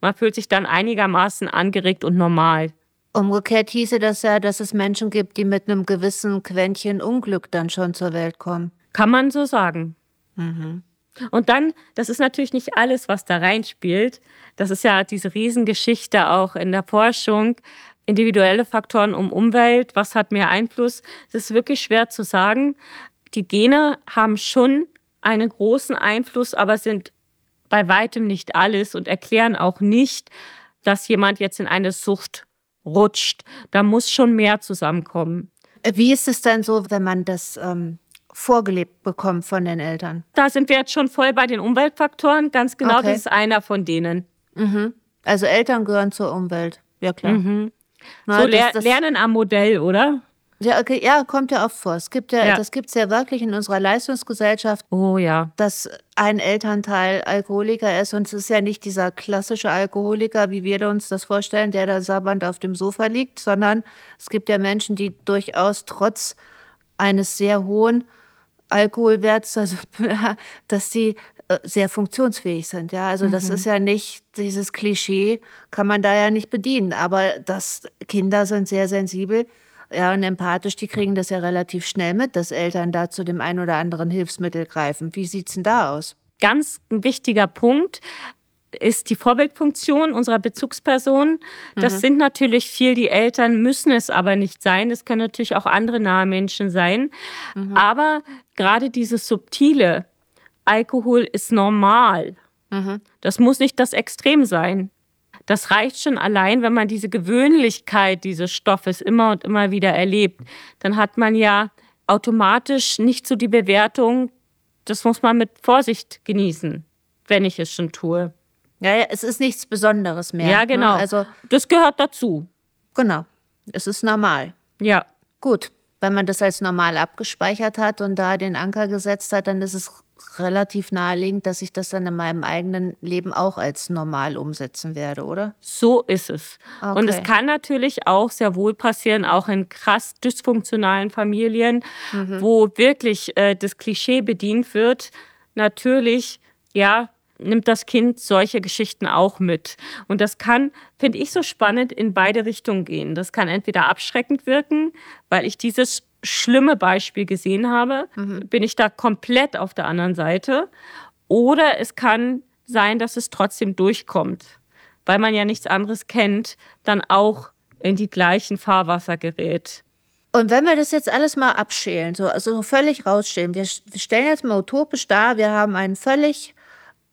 Man fühlt sich dann einigermaßen angeregt und normal. Umgekehrt hieße das ja, dass es Menschen gibt, die mit einem gewissen Quäntchen Unglück dann schon zur Welt kommen. Kann man so sagen. Mhm. Und dann, das ist natürlich nicht alles, was da reinspielt. Das ist ja diese Riesengeschichte auch in der Forschung. Individuelle Faktoren um Umwelt, was hat mehr Einfluss? Das ist wirklich schwer zu sagen. Die Gene haben schon einen großen Einfluss, aber sind bei weitem nicht alles und erklären auch nicht, dass jemand jetzt in eine Sucht rutscht. Da muss schon mehr zusammenkommen. Wie ist es denn so, wenn man das ähm, vorgelebt bekommt von den Eltern? Da sind wir jetzt schon voll bei den Umweltfaktoren. Ganz genau, okay. das ist einer von denen. Mhm. Also Eltern gehören zur Umwelt. Ja, klar. Mhm. Na, so das, das Lernen am Modell, oder? Ja, okay, ja, kommt ja oft vor. Es gibt ja, ja. das gibt es ja wirklich in unserer Leistungsgesellschaft. Oh ja. Dass ein Elternteil Alkoholiker ist und es ist ja nicht dieser klassische Alkoholiker, wie wir uns das vorstellen, der da sabbernd auf dem Sofa liegt, sondern es gibt ja Menschen, die durchaus trotz eines sehr hohen Alkoholwerts, also dass sie äh, sehr funktionsfähig sind. Ja, also das mhm. ist ja nicht dieses Klischee, kann man da ja nicht bedienen. Aber das Kinder sind sehr sensibel ja, und empathisch, die kriegen das ja relativ schnell mit, dass Eltern da zu dem einen oder anderen Hilfsmittel greifen. Wie sieht es denn da aus? Ganz ein wichtiger Punkt ist die Vorbildfunktion unserer Bezugsperson. Das mhm. sind natürlich viel die Eltern, müssen es aber nicht sein. Es können natürlich auch andere nahe Menschen sein. Mhm. Aber gerade dieses subtile, Alkohol ist normal. Mhm. Das muss nicht das Extrem sein. Das reicht schon allein, wenn man diese Gewöhnlichkeit dieses Stoffes immer und immer wieder erlebt. Dann hat man ja automatisch nicht so die Bewertung, das muss man mit Vorsicht genießen, wenn ich es schon tue. Ja, ja es ist nichts Besonderes mehr. Ja, ne? genau. Ne? Also, das gehört dazu. Genau. Es ist normal. Ja. Gut. Wenn man das als normal abgespeichert hat und da den Anker gesetzt hat, dann ist es relativ naheliegend, dass ich das dann in meinem eigenen Leben auch als normal umsetzen werde, oder? So ist es. Okay. Und es kann natürlich auch sehr wohl passieren, auch in krass dysfunktionalen Familien, mhm. wo wirklich äh, das Klischee bedient wird. Natürlich, ja, nimmt das Kind solche Geschichten auch mit. Und das kann, finde ich, so spannend in beide Richtungen gehen. Das kann entweder abschreckend wirken, weil ich dieses schlimme Beispiel gesehen habe, mhm. bin ich da komplett auf der anderen Seite. Oder es kann sein, dass es trotzdem durchkommt, weil man ja nichts anderes kennt, dann auch in die gleichen Fahrwasser gerät. Und wenn wir das jetzt alles mal abschälen, so also völlig rausstellen, wir stellen jetzt mal utopisch dar, wir haben einen völlig,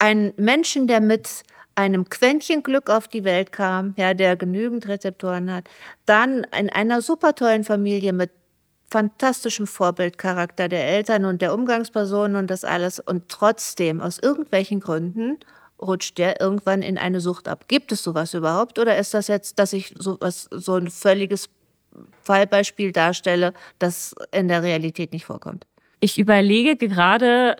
einen Menschen, der mit einem Quäntchen Glück auf die Welt kam, ja, der genügend Rezeptoren hat, dann in einer super tollen Familie mit fantastischem Vorbildcharakter der Eltern und der Umgangspersonen und das alles. Und trotzdem, aus irgendwelchen Gründen, rutscht der irgendwann in eine Sucht ab. Gibt es sowas überhaupt? Oder ist das jetzt, dass ich sowas, so ein völliges Fallbeispiel darstelle, das in der Realität nicht vorkommt? Ich überlege gerade,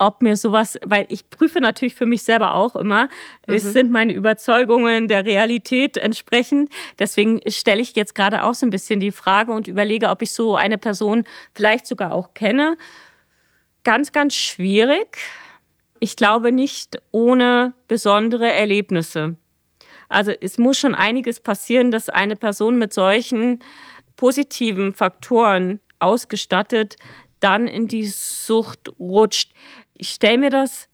ob mir sowas, weil ich prüfe natürlich für mich selber auch immer, mhm. es sind meine Überzeugungen der Realität entsprechend. Deswegen stelle ich jetzt gerade auch so ein bisschen die Frage und überlege, ob ich so eine Person vielleicht sogar auch kenne. Ganz, ganz schwierig. Ich glaube nicht ohne besondere Erlebnisse. Also es muss schon einiges passieren, dass eine Person mit solchen positiven Faktoren ausgestattet dann in die Sucht rutscht. Ich stelle mir das,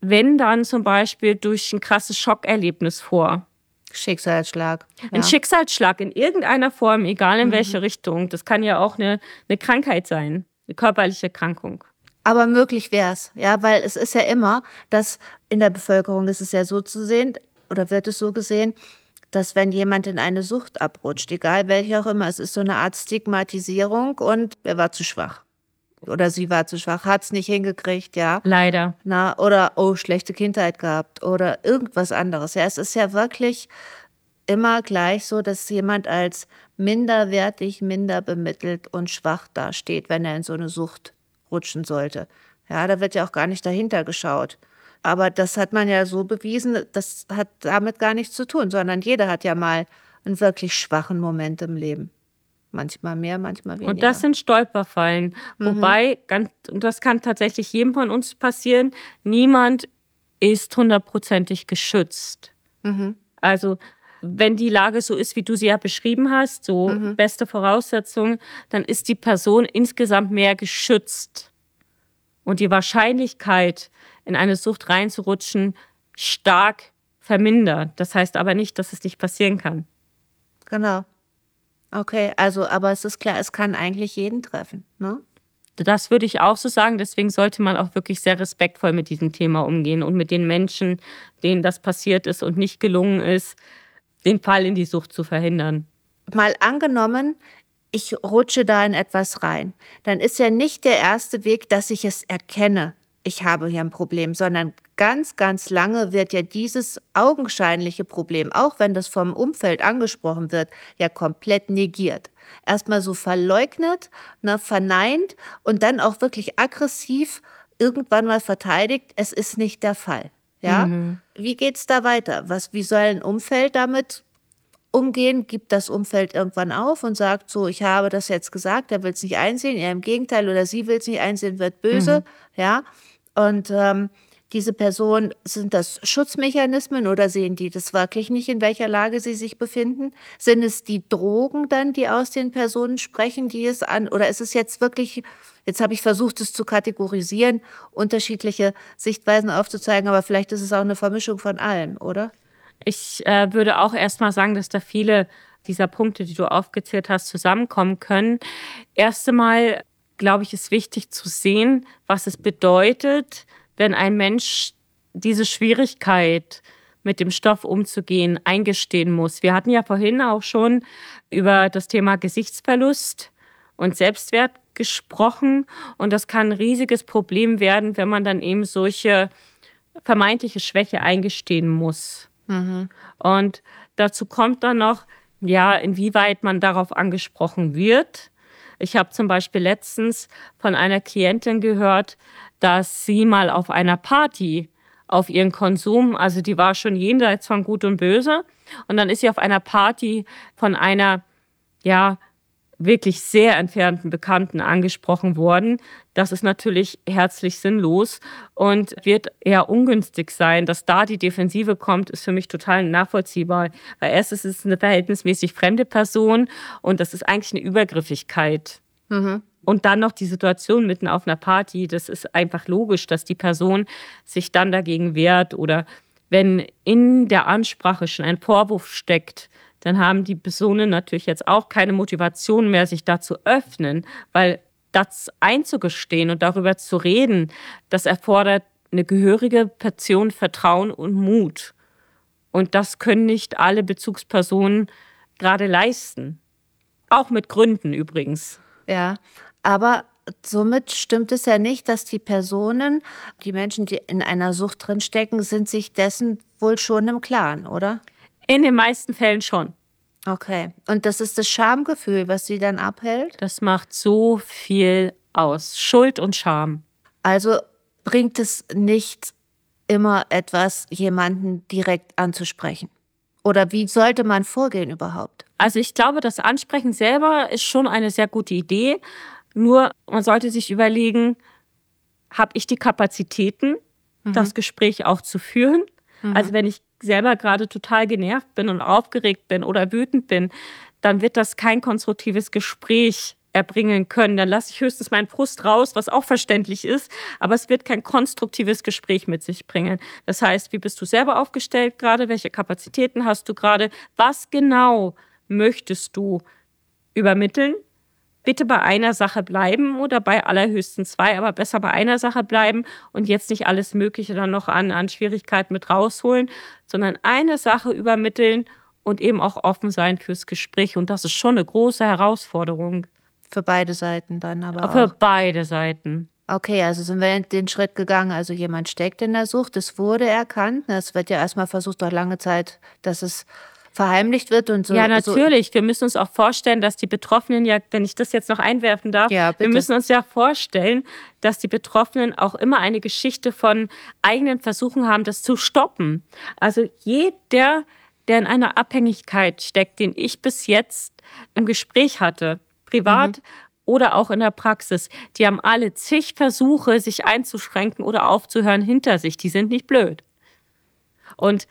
wenn dann zum Beispiel durch ein krasses Schockerlebnis vor. Schicksalsschlag. Ein Schicksalsschlag in irgendeiner Form, egal in mhm. welche Richtung. Das kann ja auch eine, eine Krankheit sein, eine körperliche Erkrankung. Aber möglich wäre es, ja, weil es ist ja immer, dass in der Bevölkerung ist es ja so zu sehen, oder wird es so gesehen, dass wenn jemand in eine Sucht abrutscht, egal welche auch immer, es ist so eine Art Stigmatisierung und er war zu schwach. Oder sie war zu schwach, hat es nicht hingekriegt, ja. Leider. Na, oder, oh, schlechte Kindheit gehabt oder irgendwas anderes. Ja, es ist ja wirklich immer gleich so, dass jemand als minderwertig, minder bemittelt und schwach dasteht, wenn er in so eine Sucht rutschen sollte. Ja, da wird ja auch gar nicht dahinter geschaut. Aber das hat man ja so bewiesen, das hat damit gar nichts zu tun, sondern jeder hat ja mal einen wirklich schwachen Moment im Leben. Manchmal mehr, manchmal weniger. Und das sind Stolperfallen. Mhm. Wobei, ganz, und das kann tatsächlich jedem von uns passieren, niemand ist hundertprozentig geschützt. Mhm. Also wenn die Lage so ist, wie du sie ja beschrieben hast, so mhm. beste Voraussetzungen, dann ist die Person insgesamt mehr geschützt. Und die Wahrscheinlichkeit, in eine Sucht reinzurutschen, stark vermindert. Das heißt aber nicht, dass es nicht passieren kann. Genau. Okay, also, aber es ist klar, es kann eigentlich jeden treffen, ne? Das würde ich auch so sagen. Deswegen sollte man auch wirklich sehr respektvoll mit diesem Thema umgehen und mit den Menschen, denen das passiert ist und nicht gelungen ist, den Fall in die Sucht zu verhindern. Mal angenommen, ich rutsche da in etwas rein, dann ist ja nicht der erste Weg, dass ich es erkenne, ich habe hier ein Problem, sondern ganz, ganz lange wird ja dieses augenscheinliche Problem, auch wenn das vom Umfeld angesprochen wird, ja komplett negiert. Erstmal so verleugnet, ne, verneint und dann auch wirklich aggressiv irgendwann mal verteidigt, es ist nicht der Fall. Ja? Mhm. Wie geht's da weiter? Was, wie soll ein Umfeld damit umgehen? Gibt das Umfeld irgendwann auf und sagt so, ich habe das jetzt gesagt, er will es nicht einsehen, er im Gegenteil oder sie will es nicht einsehen, wird böse, mhm. ja? Und ähm, diese Person, sind das Schutzmechanismen oder sehen die das wirklich nicht, in welcher Lage sie sich befinden? Sind es die Drogen dann, die aus den Personen sprechen, die es an, oder ist es jetzt wirklich, jetzt habe ich versucht, es zu kategorisieren, unterschiedliche Sichtweisen aufzuzeigen, aber vielleicht ist es auch eine Vermischung von allem, oder? Ich äh, würde auch erstmal sagen, dass da viele dieser Punkte, die du aufgezählt hast, zusammenkommen können. Erst einmal glaube ich, ist wichtig zu sehen, was es bedeutet, wenn ein Mensch diese Schwierigkeit mit dem Stoff umzugehen eingestehen muss. Wir hatten ja vorhin auch schon über das Thema Gesichtsverlust und Selbstwert gesprochen und das kann ein riesiges Problem werden, wenn man dann eben solche vermeintliche Schwäche eingestehen muss. Mhm. Und dazu kommt dann noch, ja, inwieweit man darauf angesprochen wird ich habe zum Beispiel letztens von einer Klientin gehört, dass sie mal auf einer Party auf ihren Konsum, also die war schon jenseits von Gut und Böse, und dann ist sie auf einer Party von einer, ja, wirklich sehr entfernten Bekannten angesprochen worden. Das ist natürlich herzlich sinnlos und wird eher ungünstig sein. Dass da die Defensive kommt, ist für mich total nachvollziehbar. Weil erstens ist es eine verhältnismäßig fremde Person und das ist eigentlich eine Übergriffigkeit. Mhm. Und dann noch die Situation mitten auf einer Party. Das ist einfach logisch, dass die Person sich dann dagegen wehrt oder wenn in der Ansprache schon ein Vorwurf steckt, dann haben die Personen natürlich jetzt auch keine Motivation mehr, sich da zu öffnen, weil das einzugestehen und darüber zu reden, das erfordert eine gehörige Portion Vertrauen und Mut. Und das können nicht alle Bezugspersonen gerade leisten. Auch mit Gründen übrigens. Ja, aber somit stimmt es ja nicht, dass die Personen, die Menschen, die in einer Sucht drinstecken, sind sich dessen wohl schon im Klaren, oder? In den meisten Fällen schon. Okay. Und das ist das Schamgefühl, was sie dann abhält? Das macht so viel aus. Schuld und Scham. Also bringt es nicht immer etwas, jemanden direkt anzusprechen? Oder wie sollte man vorgehen überhaupt? Also ich glaube, das Ansprechen selber ist schon eine sehr gute Idee. Nur man sollte sich überlegen, habe ich die Kapazitäten, mhm. das Gespräch auch zu führen? Mhm. Also wenn ich selber gerade total genervt bin und aufgeregt bin oder wütend bin, dann wird das kein konstruktives Gespräch erbringen können. Dann lasse ich höchstens meinen Frust raus, was auch verständlich ist, aber es wird kein konstruktives Gespräch mit sich bringen. Das heißt, wie bist du selber aufgestellt gerade? Welche Kapazitäten hast du gerade? Was genau möchtest du übermitteln? Bitte bei einer Sache bleiben oder bei allerhöchsten zwei, aber besser bei einer Sache bleiben und jetzt nicht alles Mögliche dann noch an, an Schwierigkeiten mit rausholen, sondern eine Sache übermitteln und eben auch offen sein fürs Gespräch. Und das ist schon eine große Herausforderung. Für beide Seiten dann aber. Für auch. beide Seiten. Okay, also sind wir den Schritt gegangen. Also jemand steckt in der Sucht, es wurde erkannt. Es wird ja erstmal versucht, doch lange Zeit, dass es verheimlicht wird und so. Ja, natürlich. So. Wir müssen uns auch vorstellen, dass die Betroffenen ja, wenn ich das jetzt noch einwerfen darf, ja, wir müssen uns ja vorstellen, dass die Betroffenen auch immer eine Geschichte von eigenen Versuchen haben, das zu stoppen. Also jeder, der in einer Abhängigkeit steckt, den ich bis jetzt im Gespräch hatte, privat mhm. oder auch in der Praxis. Die haben alle zig Versuche, sich einzuschränken oder aufzuhören hinter sich. Die sind nicht blöd. Und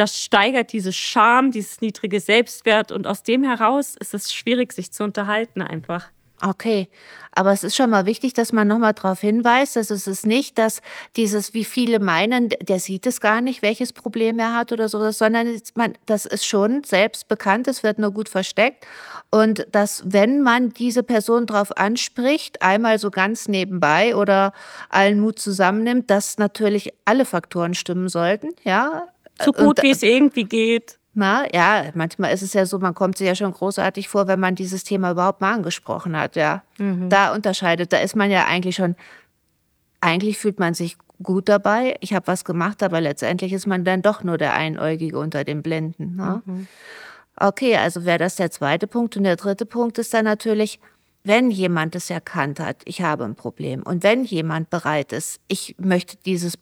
das steigert diese Scham, dieses niedrige Selbstwert und aus dem heraus ist es schwierig, sich zu unterhalten einfach. Okay, aber es ist schon mal wichtig, dass man nochmal darauf hinweist, dass es ist nicht, dass dieses, wie viele meinen, der sieht es gar nicht, welches Problem er hat oder so, sondern das ist schon selbst bekannt, es wird nur gut versteckt. Und dass, wenn man diese Person darauf anspricht, einmal so ganz nebenbei oder allen Mut zusammennimmt, dass natürlich alle Faktoren stimmen sollten, ja. So gut, wie es irgendwie geht. Na, ja, manchmal ist es ja so, man kommt sich ja schon großartig vor, wenn man dieses Thema überhaupt mal angesprochen hat, ja. Mhm. Da unterscheidet, da ist man ja eigentlich schon, eigentlich fühlt man sich gut dabei, ich habe was gemacht, aber letztendlich ist man dann doch nur der Einäugige unter den Blinden. Ne? Mhm. Okay, also wäre das der zweite Punkt. Und der dritte Punkt ist dann natürlich, wenn jemand es erkannt hat, ich habe ein Problem und wenn jemand bereit ist, ich möchte dieses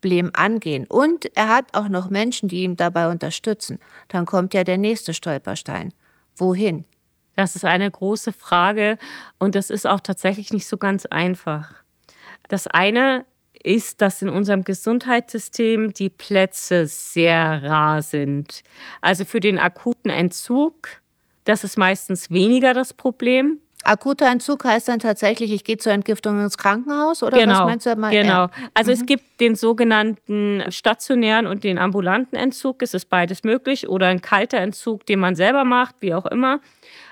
Problem angehen und er hat auch noch Menschen, die ihm dabei unterstützen, dann kommt ja der nächste Stolperstein. Wohin? Das ist eine große Frage und das ist auch tatsächlich nicht so ganz einfach. Das eine ist, dass in unserem Gesundheitssystem die Plätze sehr rar sind. Also für den akuten Entzug, das ist meistens weniger das Problem. Akuter Entzug heißt dann tatsächlich, ich gehe zur Entgiftung ins Krankenhaus oder genau, was meinst du? Mal? Genau. Also mhm. es gibt den sogenannten stationären und den ambulanten Entzug. Es ist beides möglich oder ein kalter Entzug, den man selber macht, wie auch immer.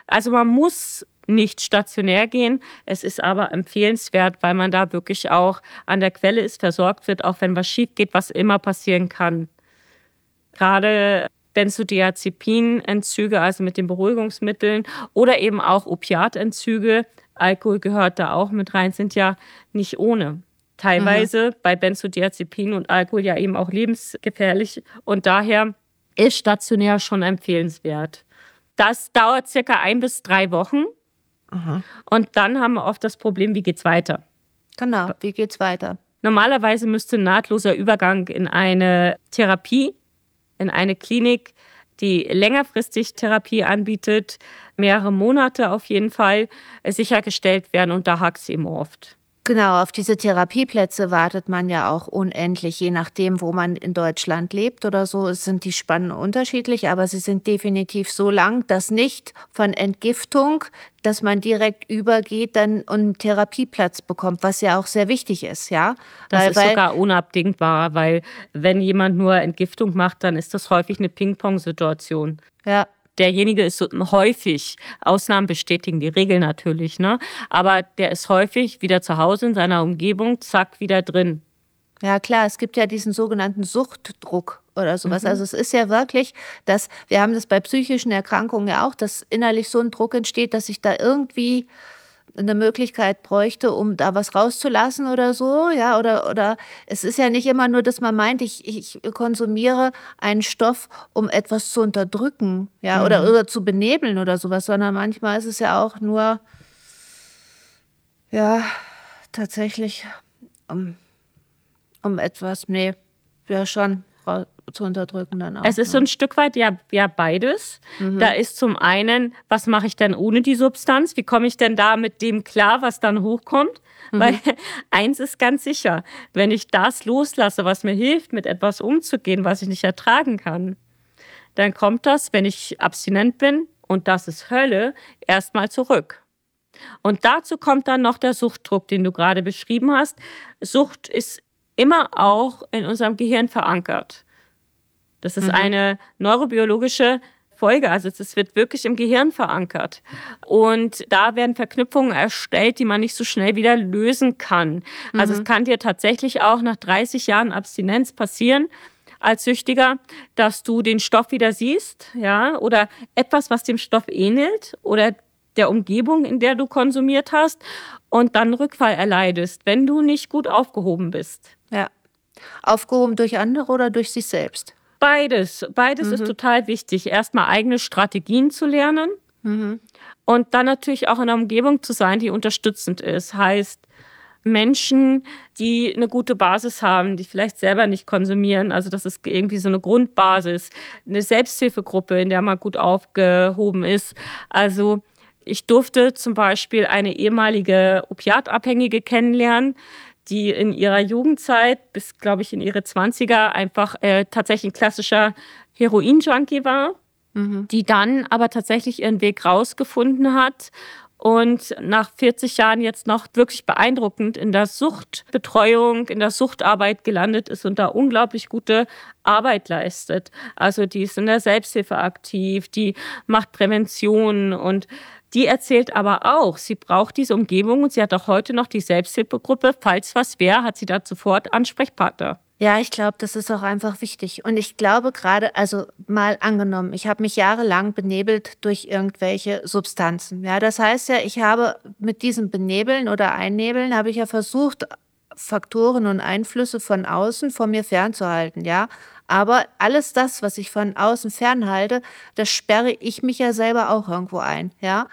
Also man muss nicht stationär gehen. Es ist aber empfehlenswert, weil man da wirklich auch an der Quelle ist, versorgt wird, auch wenn was schief geht, was immer passieren kann. Gerade Benzodiazepinentzüge, also mit den Beruhigungsmitteln oder eben auch Opiatentzüge, Alkohol gehört da auch mit rein, sind ja nicht ohne. Teilweise mhm. bei Benzodiazepinen und Alkohol ja eben auch lebensgefährlich und daher ist stationär schon empfehlenswert. Das dauert circa ein bis drei Wochen. Aha. Und dann haben wir oft das Problem, wie geht's weiter? Genau, wie geht's weiter? Normalerweise müsste ein nahtloser Übergang in eine Therapie, in eine Klinik, die längerfristig Therapie anbietet, mehrere Monate auf jeden Fall sichergestellt werden und da hakt es eben oft. Genau, auf diese Therapieplätze wartet man ja auch unendlich, je nachdem, wo man in Deutschland lebt oder so, sind die Spannen unterschiedlich, aber sie sind definitiv so lang, dass nicht von Entgiftung, dass man direkt übergeht dann und einen Therapieplatz bekommt, was ja auch sehr wichtig ist, ja. Das weil, ist weil, sogar unabdingbar, weil wenn jemand nur Entgiftung macht, dann ist das häufig eine Ping-Pong-Situation. Ja, derjenige ist so häufig, Ausnahmen bestätigen die Regel natürlich, ne? aber der ist häufig wieder zu Hause in seiner Umgebung, zack, wieder drin. Ja klar, es gibt ja diesen sogenannten Suchtdruck oder sowas. Mhm. Also es ist ja wirklich, dass wir haben das bei psychischen Erkrankungen ja auch, dass innerlich so ein Druck entsteht, dass ich da irgendwie eine Möglichkeit bräuchte, um da was rauszulassen oder so, ja, oder, oder es ist ja nicht immer nur, dass man meint, ich, ich konsumiere einen Stoff, um etwas zu unterdrücken, ja, mhm. oder, oder zu benebeln oder sowas, sondern manchmal ist es ja auch nur, ja, tatsächlich, um um etwas, nee, ja schon zu unterdrücken dann auch. Es ist so ein Stück weit ja, ja beides. Mhm. Da ist zum einen, was mache ich denn ohne die Substanz? Wie komme ich denn da mit dem klar, was dann hochkommt? Mhm. Weil eins ist ganz sicher, wenn ich das loslasse, was mir hilft, mit etwas umzugehen, was ich nicht ertragen kann, dann kommt das, wenn ich abstinent bin, und das ist Hölle, erstmal zurück. Und dazu kommt dann noch der Suchtdruck, den du gerade beschrieben hast. Sucht ist immer auch in unserem Gehirn verankert. Das ist mhm. eine neurobiologische Folge. Also es wird wirklich im Gehirn verankert. Und da werden Verknüpfungen erstellt, die man nicht so schnell wieder lösen kann. Mhm. Also es mhm. kann dir tatsächlich auch nach 30 Jahren Abstinenz passieren, als Süchtiger, dass du den Stoff wieder siehst, ja, oder etwas, was dem Stoff ähnelt oder der Umgebung, in der du konsumiert hast und dann Rückfall erleidest, wenn du nicht gut aufgehoben bist. Ja. Aufgehoben durch andere oder durch sich selbst? Beides. Beides mhm. ist total wichtig. Erstmal eigene Strategien zu lernen mhm. und dann natürlich auch in einer Umgebung zu sein, die unterstützend ist. Heißt, Menschen, die eine gute Basis haben, die vielleicht selber nicht konsumieren. Also das ist irgendwie so eine Grundbasis, eine Selbsthilfegruppe, in der man gut aufgehoben ist. Also ich durfte zum Beispiel eine ehemalige Opiatabhängige kennenlernen, die in ihrer Jugendzeit bis, glaube ich, in ihre 20er einfach äh, tatsächlich ein klassischer Heroin-Junkie war, mhm. die dann aber tatsächlich ihren Weg rausgefunden hat und nach 40 Jahren jetzt noch wirklich beeindruckend in der Suchtbetreuung, in der Suchtarbeit gelandet ist und da unglaublich gute Arbeit leistet. Also die ist in der Selbsthilfe aktiv, die macht Prävention und die erzählt aber auch, sie braucht diese Umgebung und sie hat auch heute noch die Selbsthilfegruppe. Falls was wäre, hat sie da sofort Ansprechpartner. Ja, ich glaube, das ist auch einfach wichtig. Und ich glaube gerade, also mal angenommen, ich habe mich jahrelang benebelt durch irgendwelche Substanzen. Ja, das heißt ja, ich habe mit diesem Benebeln oder Einnebeln habe ich ja versucht, Faktoren und Einflüsse von außen von mir fernzuhalten, ja. Aber alles das, was ich von außen fernhalte, das sperre ich mich ja selber auch irgendwo ein, ja.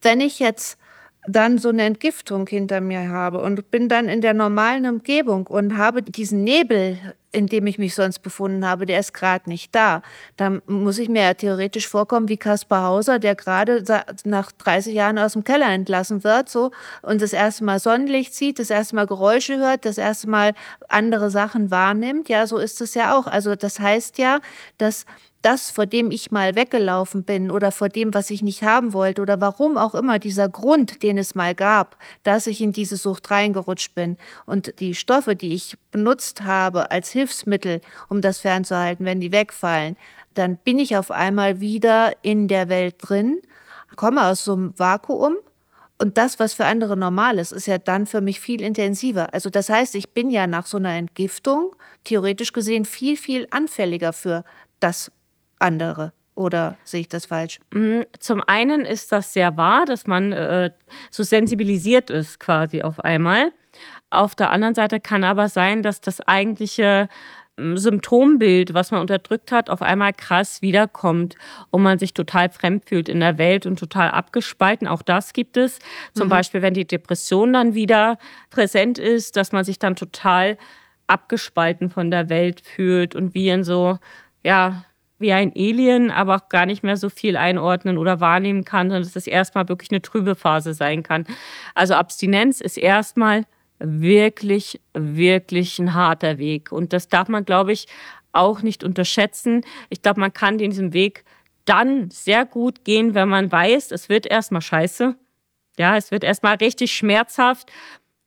Wenn ich jetzt dann so eine Entgiftung hinter mir habe und bin dann in der normalen Umgebung und habe diesen Nebel, in dem ich mich sonst befunden habe, der ist gerade nicht da. Dann muss ich mir ja theoretisch vorkommen wie Kaspar Hauser, der gerade nach 30 Jahren aus dem Keller entlassen wird, so und das erste Mal Sonnenlicht sieht, das erste Mal Geräusche hört, das erste Mal andere Sachen wahrnimmt. Ja, so ist es ja auch. Also das heißt ja, dass das, vor dem ich mal weggelaufen bin oder vor dem, was ich nicht haben wollte oder warum auch immer dieser Grund, den es mal gab, dass ich in diese Sucht reingerutscht bin und die Stoffe, die ich benutzt habe als Hilfsmittel, um das fernzuhalten, wenn die wegfallen, dann bin ich auf einmal wieder in der Welt drin, komme aus so einem Vakuum und das, was für andere normal ist, ist ja dann für mich viel intensiver. Also das heißt, ich bin ja nach so einer Entgiftung theoretisch gesehen viel, viel anfälliger für das, andere. Oder sehe ich das falsch? Mm, zum einen ist das sehr wahr, dass man äh, so sensibilisiert ist quasi auf einmal. Auf der anderen Seite kann aber sein, dass das eigentliche mm, Symptombild, was man unterdrückt hat, auf einmal krass wiederkommt und man sich total fremd fühlt in der Welt und total abgespalten. Auch das gibt es. Zum mhm. Beispiel, wenn die Depression dann wieder präsent ist, dass man sich dann total abgespalten von der Welt fühlt und wie in so, ja, wie ein Alien, aber auch gar nicht mehr so viel einordnen oder wahrnehmen kann, sondern dass es erstmal wirklich eine trübe Phase sein kann. Also Abstinenz ist erstmal wirklich, wirklich ein harter Weg. Und das darf man, glaube ich, auch nicht unterschätzen. Ich glaube, man kann diesen Weg dann sehr gut gehen, wenn man weiß, es wird erstmal scheiße. Ja, es wird erstmal richtig schmerzhaft,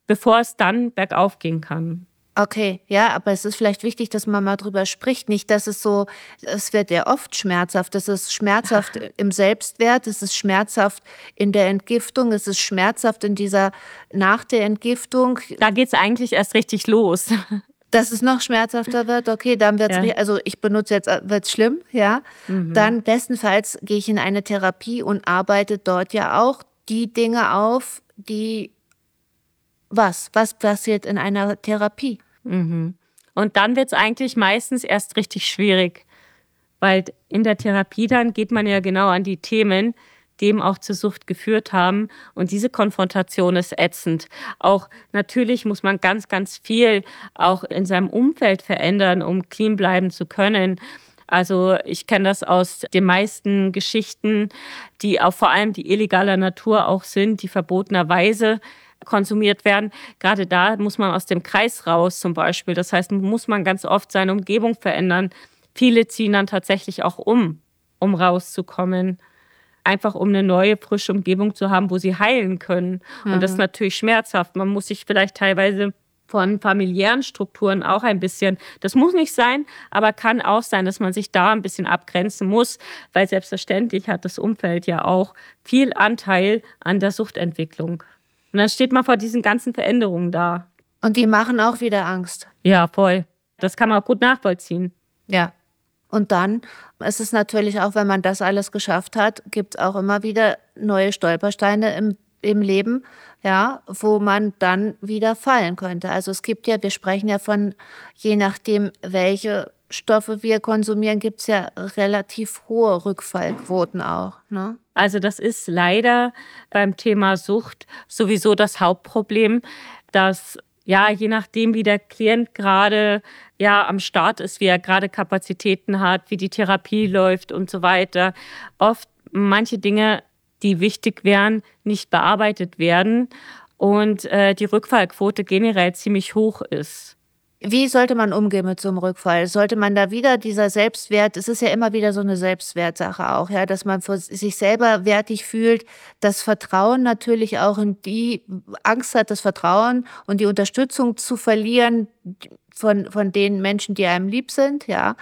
bevor es dann bergauf gehen kann. Okay, ja, aber es ist vielleicht wichtig, dass man mal drüber spricht. Nicht, dass es so, es wird ja oft schmerzhaft. Es ist schmerzhaft im Selbstwert, es ist schmerzhaft in der Entgiftung, es ist schmerzhaft in dieser, nach der Entgiftung. Da geht es eigentlich erst richtig los. Dass es noch schmerzhafter wird, okay, dann wird es, ja. also ich benutze jetzt, äh, wird es schlimm, ja. Mhm. Dann bestenfalls gehe ich in eine Therapie und arbeite dort ja auch die Dinge auf, die was? Was passiert in einer Therapie? Mhm. Und dann wird es eigentlich meistens erst richtig schwierig, weil in der Therapie dann geht man ja genau an die Themen, dem auch zur Sucht geführt haben. Und diese Konfrontation ist ätzend. Auch natürlich muss man ganz, ganz viel auch in seinem Umfeld verändern, um clean bleiben zu können. Also ich kenne das aus den meisten Geschichten, die auch vor allem die illegaler Natur auch sind, die verbotenerweise konsumiert werden. Gerade da muss man aus dem Kreis raus zum Beispiel. Das heißt, muss man ganz oft seine Umgebung verändern. Viele ziehen dann tatsächlich auch um, um rauszukommen. Einfach um eine neue, frische Umgebung zu haben, wo sie heilen können. Mhm. Und das ist mhm. natürlich schmerzhaft. Man muss sich vielleicht teilweise von familiären Strukturen auch ein bisschen, das muss nicht sein, aber kann auch sein, dass man sich da ein bisschen abgrenzen muss, weil selbstverständlich hat das Umfeld ja auch viel Anteil an der Suchtentwicklung. Und dann steht man vor diesen ganzen Veränderungen da. Und die machen auch wieder Angst. Ja, voll. Das kann man auch gut nachvollziehen. Ja. Und dann ist es natürlich auch, wenn man das alles geschafft hat, gibt es auch immer wieder neue Stolpersteine im, im Leben, ja, wo man dann wieder fallen könnte. Also es gibt ja, wir sprechen ja von, je nachdem, welche Stoffe wir konsumieren, gibt es ja relativ hohe Rückfallquoten auch. Ne? Also das ist leider beim Thema Sucht sowieso das Hauptproblem, dass ja, je nachdem, wie der Klient gerade ja am Start ist, wie er gerade Kapazitäten hat, wie die Therapie läuft und so weiter, oft manche Dinge, die wichtig wären, nicht bearbeitet werden und äh, die Rückfallquote generell ziemlich hoch ist. Wie sollte man umgehen mit so einem Rückfall? Sollte man da wieder dieser Selbstwert, es ist ja immer wieder so eine Selbstwertsache auch, ja, dass man für sich selber wertig fühlt, das Vertrauen natürlich auch in die Angst hat, das Vertrauen und die Unterstützung zu verlieren von, von den Menschen, die einem lieb sind, ja.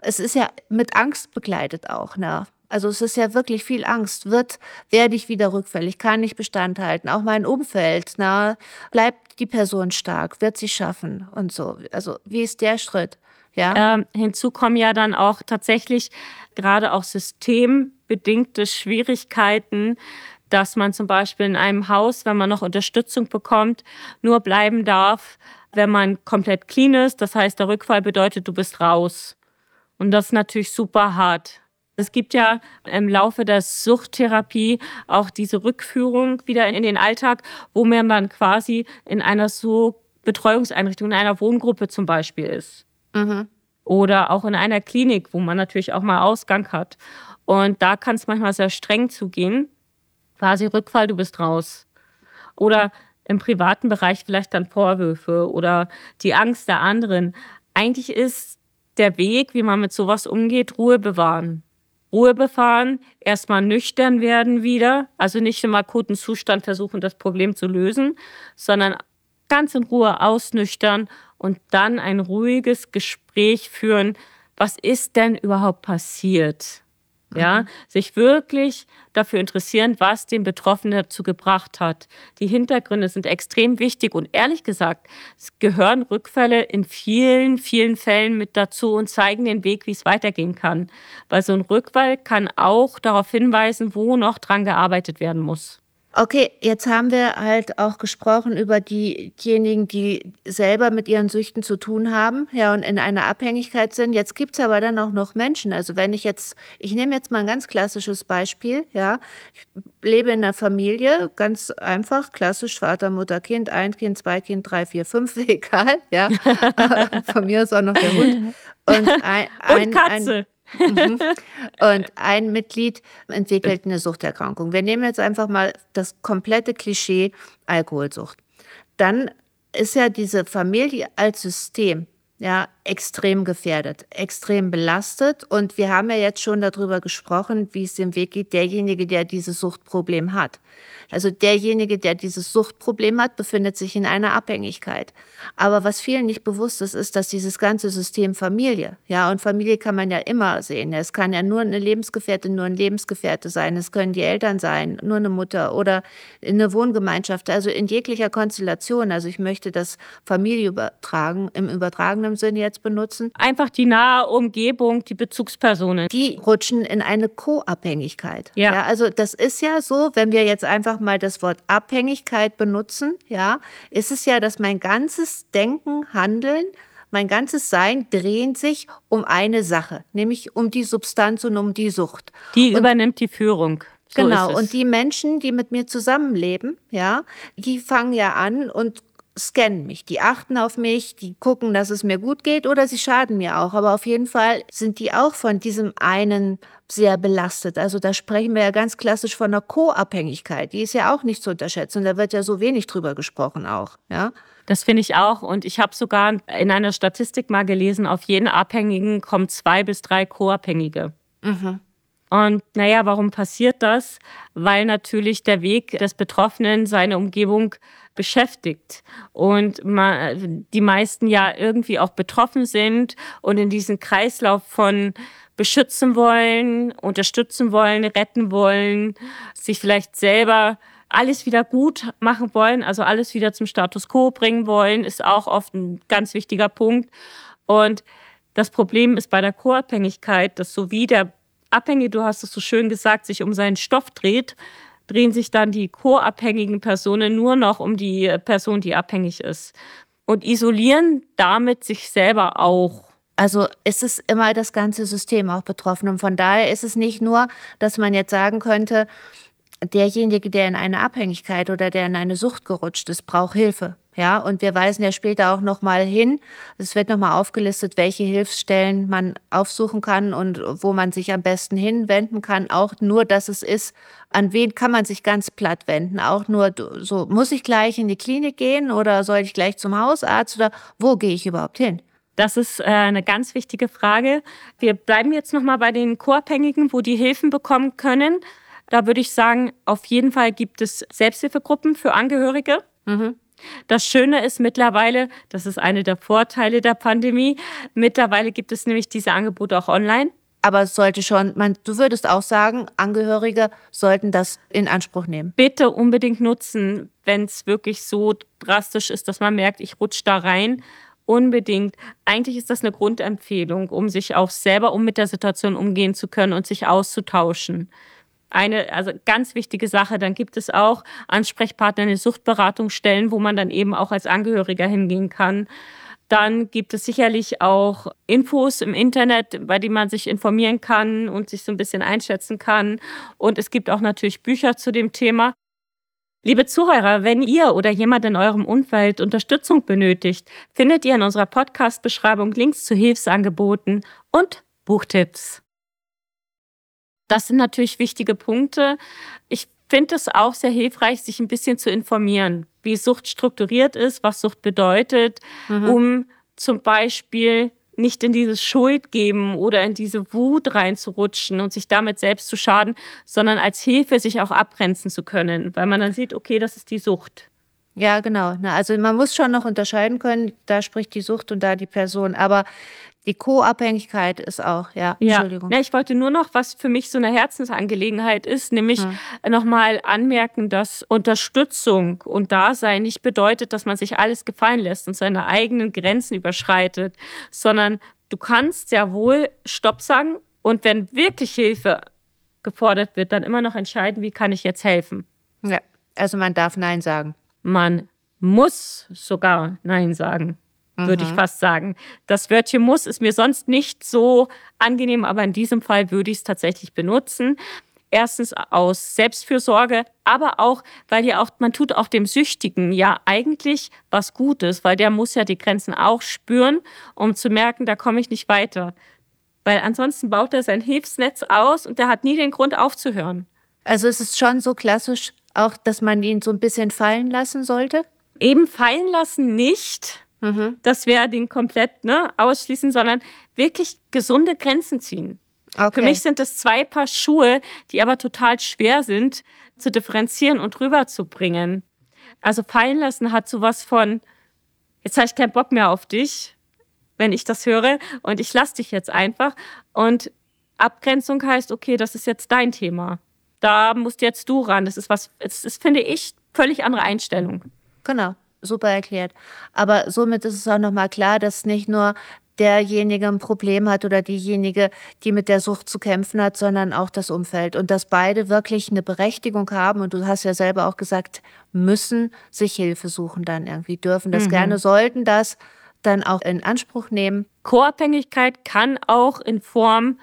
Es ist ja mit Angst begleitet auch, ne? Also es ist ja wirklich viel Angst. Wird, werde ich wieder rückfällig? Kann ich Bestand halten? Auch mein Umfeld, na, bleibt die Person stark? Wird sie schaffen? Und so. Also wie ist der Schritt? Ja. Ähm, hinzu kommen ja dann auch tatsächlich gerade auch systembedingte Schwierigkeiten, dass man zum Beispiel in einem Haus, wenn man noch Unterstützung bekommt, nur bleiben darf, wenn man komplett clean ist. Das heißt, der Rückfall bedeutet, du bist raus. Und das ist natürlich super hart. Es gibt ja im Laufe der Suchttherapie auch diese Rückführung wieder in den Alltag, wo man dann quasi in einer so Betreuungseinrichtung, in einer Wohngruppe zum Beispiel ist. Mhm. Oder auch in einer Klinik, wo man natürlich auch mal Ausgang hat. Und da kann es manchmal sehr streng zugehen. Quasi Rückfall, du bist raus. Oder im privaten Bereich vielleicht dann Vorwürfe oder die Angst der anderen. Eigentlich ist der Weg, wie man mit sowas umgeht, Ruhe bewahren. Ruhe befahren, erstmal nüchtern werden wieder, also nicht im akuten Zustand versuchen, das Problem zu lösen, sondern ganz in Ruhe ausnüchtern und dann ein ruhiges Gespräch führen. Was ist denn überhaupt passiert? Ja, mhm. sich wirklich dafür interessieren, was den Betroffenen dazu gebracht hat. Die Hintergründe sind extrem wichtig und ehrlich gesagt, es gehören Rückfälle in vielen, vielen Fällen mit dazu und zeigen den Weg, wie es weitergehen kann. Weil so ein Rückfall kann auch darauf hinweisen, wo noch dran gearbeitet werden muss. Okay, jetzt haben wir halt auch gesprochen über diejenigen, die selber mit ihren Süchten zu tun haben, ja, und in einer Abhängigkeit sind. Jetzt gibt's aber dann auch noch Menschen. Also wenn ich jetzt, ich nehme jetzt mal ein ganz klassisches Beispiel, ja. Ich lebe in einer Familie, ganz einfach, klassisch Vater, Mutter, Kind, ein Kind, zwei Kind, drei, vier, fünf, egal, ja. Von mir ist auch noch der Hund. Und, ein, ein, und Katze. Ein, Mhm. Und ein Mitglied entwickelt eine Suchterkrankung. Wir nehmen jetzt einfach mal das komplette Klischee Alkoholsucht. Dann ist ja diese Familie als System ja extrem gefährdet, extrem belastet. Und wir haben ja jetzt schon darüber gesprochen, wie es dem Weg geht, derjenige, der dieses Suchtproblem hat. Also derjenige, der dieses Suchtproblem hat, befindet sich in einer Abhängigkeit. Aber was vielen nicht bewusst ist, ist, dass dieses ganze System Familie, ja, und Familie kann man ja immer sehen. Es kann ja nur eine Lebensgefährtin, nur ein Lebensgefährte sein. Es können die Eltern sein, nur eine Mutter oder eine Wohngemeinschaft, also in jeglicher Konstellation. Also ich möchte das Familie übertragen, im übertragenen Sinne jetzt benutzen. Einfach die nahe Umgebung, die Bezugspersonen. Die rutschen in eine Co-Abhängigkeit. Ja. ja. Also das ist ja so, wenn wir jetzt einfach mal das Wort Abhängigkeit benutzen, ja, ist es ja, dass mein ganzes Denken, Handeln, mein ganzes Sein dreht sich um eine Sache, nämlich um die Substanz und um die Sucht. Die und übernimmt die Führung. So genau. Und die Menschen, die mit mir zusammenleben, ja, die fangen ja an und scannen mich. Die achten auf mich, die gucken, dass es mir gut geht oder sie schaden mir auch. Aber auf jeden Fall sind die auch von diesem einen sehr belastet. Also da sprechen wir ja ganz klassisch von einer Co-Abhängigkeit. Die ist ja auch nicht zu unterschätzen. Da wird ja so wenig drüber gesprochen auch, ja. Das finde ich auch. Und ich habe sogar in einer Statistik mal gelesen, auf jeden Abhängigen kommen zwei bis drei Co-Abhängige. Und naja, warum passiert das? Weil natürlich der Weg des Betroffenen seine Umgebung beschäftigt und die meisten ja irgendwie auch betroffen sind und in diesen Kreislauf von beschützen wollen, unterstützen wollen, retten wollen, sich vielleicht selber alles wieder gut machen wollen, also alles wieder zum Status quo bringen wollen, ist auch oft ein ganz wichtiger Punkt. Und das Problem ist bei der Co-Abhängigkeit, dass so wie der Abhängige, du hast es so schön gesagt, sich um seinen Stoff dreht, drehen sich dann die co-abhängigen Personen nur noch um die Person, die abhängig ist. Und isolieren damit sich selber auch. Also ist es immer das ganze System auch betroffen. Und von daher ist es nicht nur, dass man jetzt sagen könnte, derjenige, der in eine Abhängigkeit oder der in eine Sucht gerutscht ist, braucht Hilfe. Ja, und wir weisen ja später auch nochmal hin. Es wird nochmal aufgelistet, welche Hilfsstellen man aufsuchen kann und wo man sich am besten hinwenden kann. Auch nur, dass es ist, an wen kann man sich ganz platt wenden. Auch nur so, muss ich gleich in die Klinik gehen oder soll ich gleich zum Hausarzt oder wo gehe ich überhaupt hin? Das ist äh, eine ganz wichtige Frage. Wir bleiben jetzt nochmal bei den Co-Abhängigen, wo die Hilfen bekommen können. Da würde ich sagen, auf jeden Fall gibt es Selbsthilfegruppen für Angehörige. Das Schöne ist mittlerweile, das ist eine der Vorteile der Pandemie, mittlerweile gibt es nämlich diese Angebote auch online. Aber es sollte schon, man, du würdest auch sagen, Angehörige sollten das in Anspruch nehmen. Bitte unbedingt nutzen, wenn es wirklich so drastisch ist, dass man merkt, ich rutsche da rein. Unbedingt. Eigentlich ist das eine Grundempfehlung, um sich auch selber um mit der Situation umgehen zu können und sich auszutauschen. Eine also ganz wichtige Sache. Dann gibt es auch Ansprechpartner in den Suchtberatungsstellen, wo man dann eben auch als Angehöriger hingehen kann. Dann gibt es sicherlich auch Infos im Internet, bei denen man sich informieren kann und sich so ein bisschen einschätzen kann. Und es gibt auch natürlich Bücher zu dem Thema. Liebe Zuhörer, wenn ihr oder jemand in eurem Umfeld Unterstützung benötigt, findet ihr in unserer Podcast-Beschreibung Links zu Hilfsangeboten und Buchtipps. Das sind natürlich wichtige Punkte. Ich finde es auch sehr hilfreich, sich ein bisschen zu informieren, wie Sucht strukturiert ist, was Sucht bedeutet, um zum Beispiel nicht in dieses Schuld geben oder in diese Wut reinzurutschen und sich damit selbst zu schaden, sondern als Hilfe sich auch abgrenzen zu können, weil man dann sieht, okay, das ist die Sucht. Ja, genau. Na, also man muss schon noch unterscheiden können, da spricht die Sucht und da die Person. Aber die Co-Abhängigkeit ist auch, ja, Entschuldigung. Ja, ich wollte nur noch, was für mich so eine Herzensangelegenheit ist, nämlich nochmal anmerken, dass Unterstützung und Dasein nicht bedeutet, dass man sich alles gefallen lässt und seine eigenen Grenzen überschreitet, sondern du kannst ja wohl Stopp sagen und wenn wirklich Hilfe gefordert wird, dann immer noch entscheiden, wie kann ich jetzt helfen. Ja, also man darf Nein sagen. Man muss sogar Nein sagen, würde ich fast sagen. Das Wörtchen muss ist mir sonst nicht so angenehm, aber in diesem Fall würde ich es tatsächlich benutzen. Erstens aus Selbstfürsorge, aber auch, weil ja auch, man tut auch dem Süchtigen ja eigentlich was Gutes, weil der muss ja die Grenzen auch spüren, um zu merken, da komme ich nicht weiter. Weil ansonsten baut er sein Hilfsnetz aus und der hat nie den Grund aufzuhören. Also es ist schon so klassisch auch, dass man ihn so ein bisschen fallen lassen sollte. eben fallen lassen nicht, dass wir den komplett ne, ausschließen, sondern wirklich gesunde Grenzen ziehen. Okay. Für mich sind das zwei Paar Schuhe, die aber total schwer sind zu differenzieren und rüberzubringen. Also fallen lassen hat sowas von, jetzt habe ich keinen Bock mehr auf dich, wenn ich das höre und ich lass dich jetzt einfach. Und Abgrenzung heißt, okay, das ist jetzt dein Thema. Da musst jetzt du ran. Das ist was, es ist, finde ich, völlig andere Einstellung. Genau, super erklärt. Aber somit ist es auch nochmal klar, dass nicht nur derjenige ein Problem hat oder diejenige, die mit der Sucht zu kämpfen hat, sondern auch das Umfeld. Und dass beide wirklich eine Berechtigung haben. Und du hast ja selber auch gesagt, müssen sich Hilfe suchen dann irgendwie, dürfen das gerne, sollten das dann auch in Anspruch nehmen. Co-Abhängigkeit kann auch in Form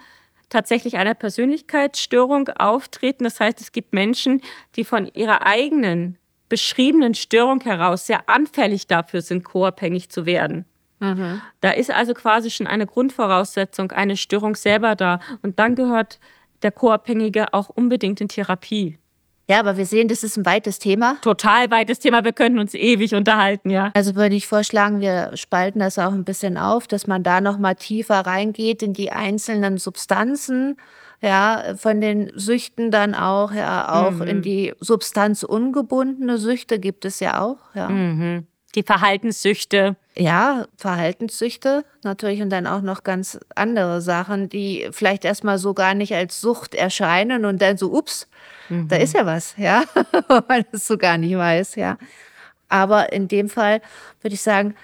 tatsächlich einer Persönlichkeitsstörung auftreten. Das heißt, es gibt Menschen, die von ihrer eigenen beschriebenen Störung heraus sehr anfällig dafür sind, co-abhängig zu werden. Mhm. Da ist also quasi schon eine Grundvoraussetzung, eine Störung selber da. Und dann gehört der Co-Abhängige auch unbedingt in Therapie. Ja, aber wir sehen, das ist ein weites Thema. Total weites Thema. Wir könnten uns ewig unterhalten, ja. Also würde ich vorschlagen, wir spalten das auch ein bisschen auf, dass man da noch mal tiefer reingeht in die einzelnen Substanzen, ja, von den Süchten dann auch, ja, auch mhm. in die substanzungebundene Süchte gibt es ja auch, ja. Mhm. Die Verhaltenssüchte. Ja, Verhaltenssüchte natürlich und dann auch noch ganz andere Sachen, die vielleicht erstmal so gar nicht als Sucht erscheinen und dann so, ups, mhm. da ist ja was, ja, weil man das so gar nicht weiß, ja. Aber in dem Fall würde ich sagen,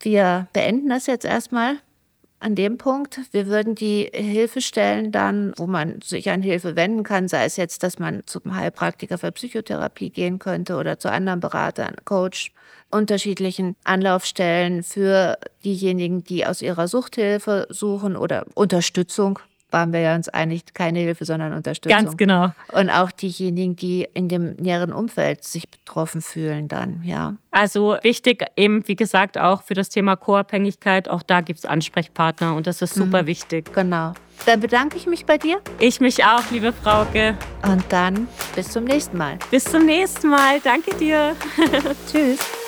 wir beenden das jetzt erstmal an dem Punkt. Wir würden die Hilfestellen dann, wo man sich an Hilfe wenden kann, sei es jetzt, dass man zum Heilpraktiker für Psychotherapie gehen könnte oder zu anderen Beratern, Coach, unterschiedlichen Anlaufstellen für diejenigen, die aus ihrer Suchthilfe suchen oder Unterstützung waren wir ja uns einig, keine Hilfe, sondern Unterstützung. Ganz genau. Und auch diejenigen, die in dem näheren Umfeld sich betroffen fühlen dann, ja. Also wichtig eben, wie gesagt, auch für das Thema Co-Abhängigkeit, auch da gibt es Ansprechpartner und das ist super mhm. wichtig. Genau. Dann bedanke ich mich bei dir. Ich mich auch, liebe Frauke. Und dann bis zum nächsten Mal. Bis zum nächsten Mal. Danke dir. Tschüss.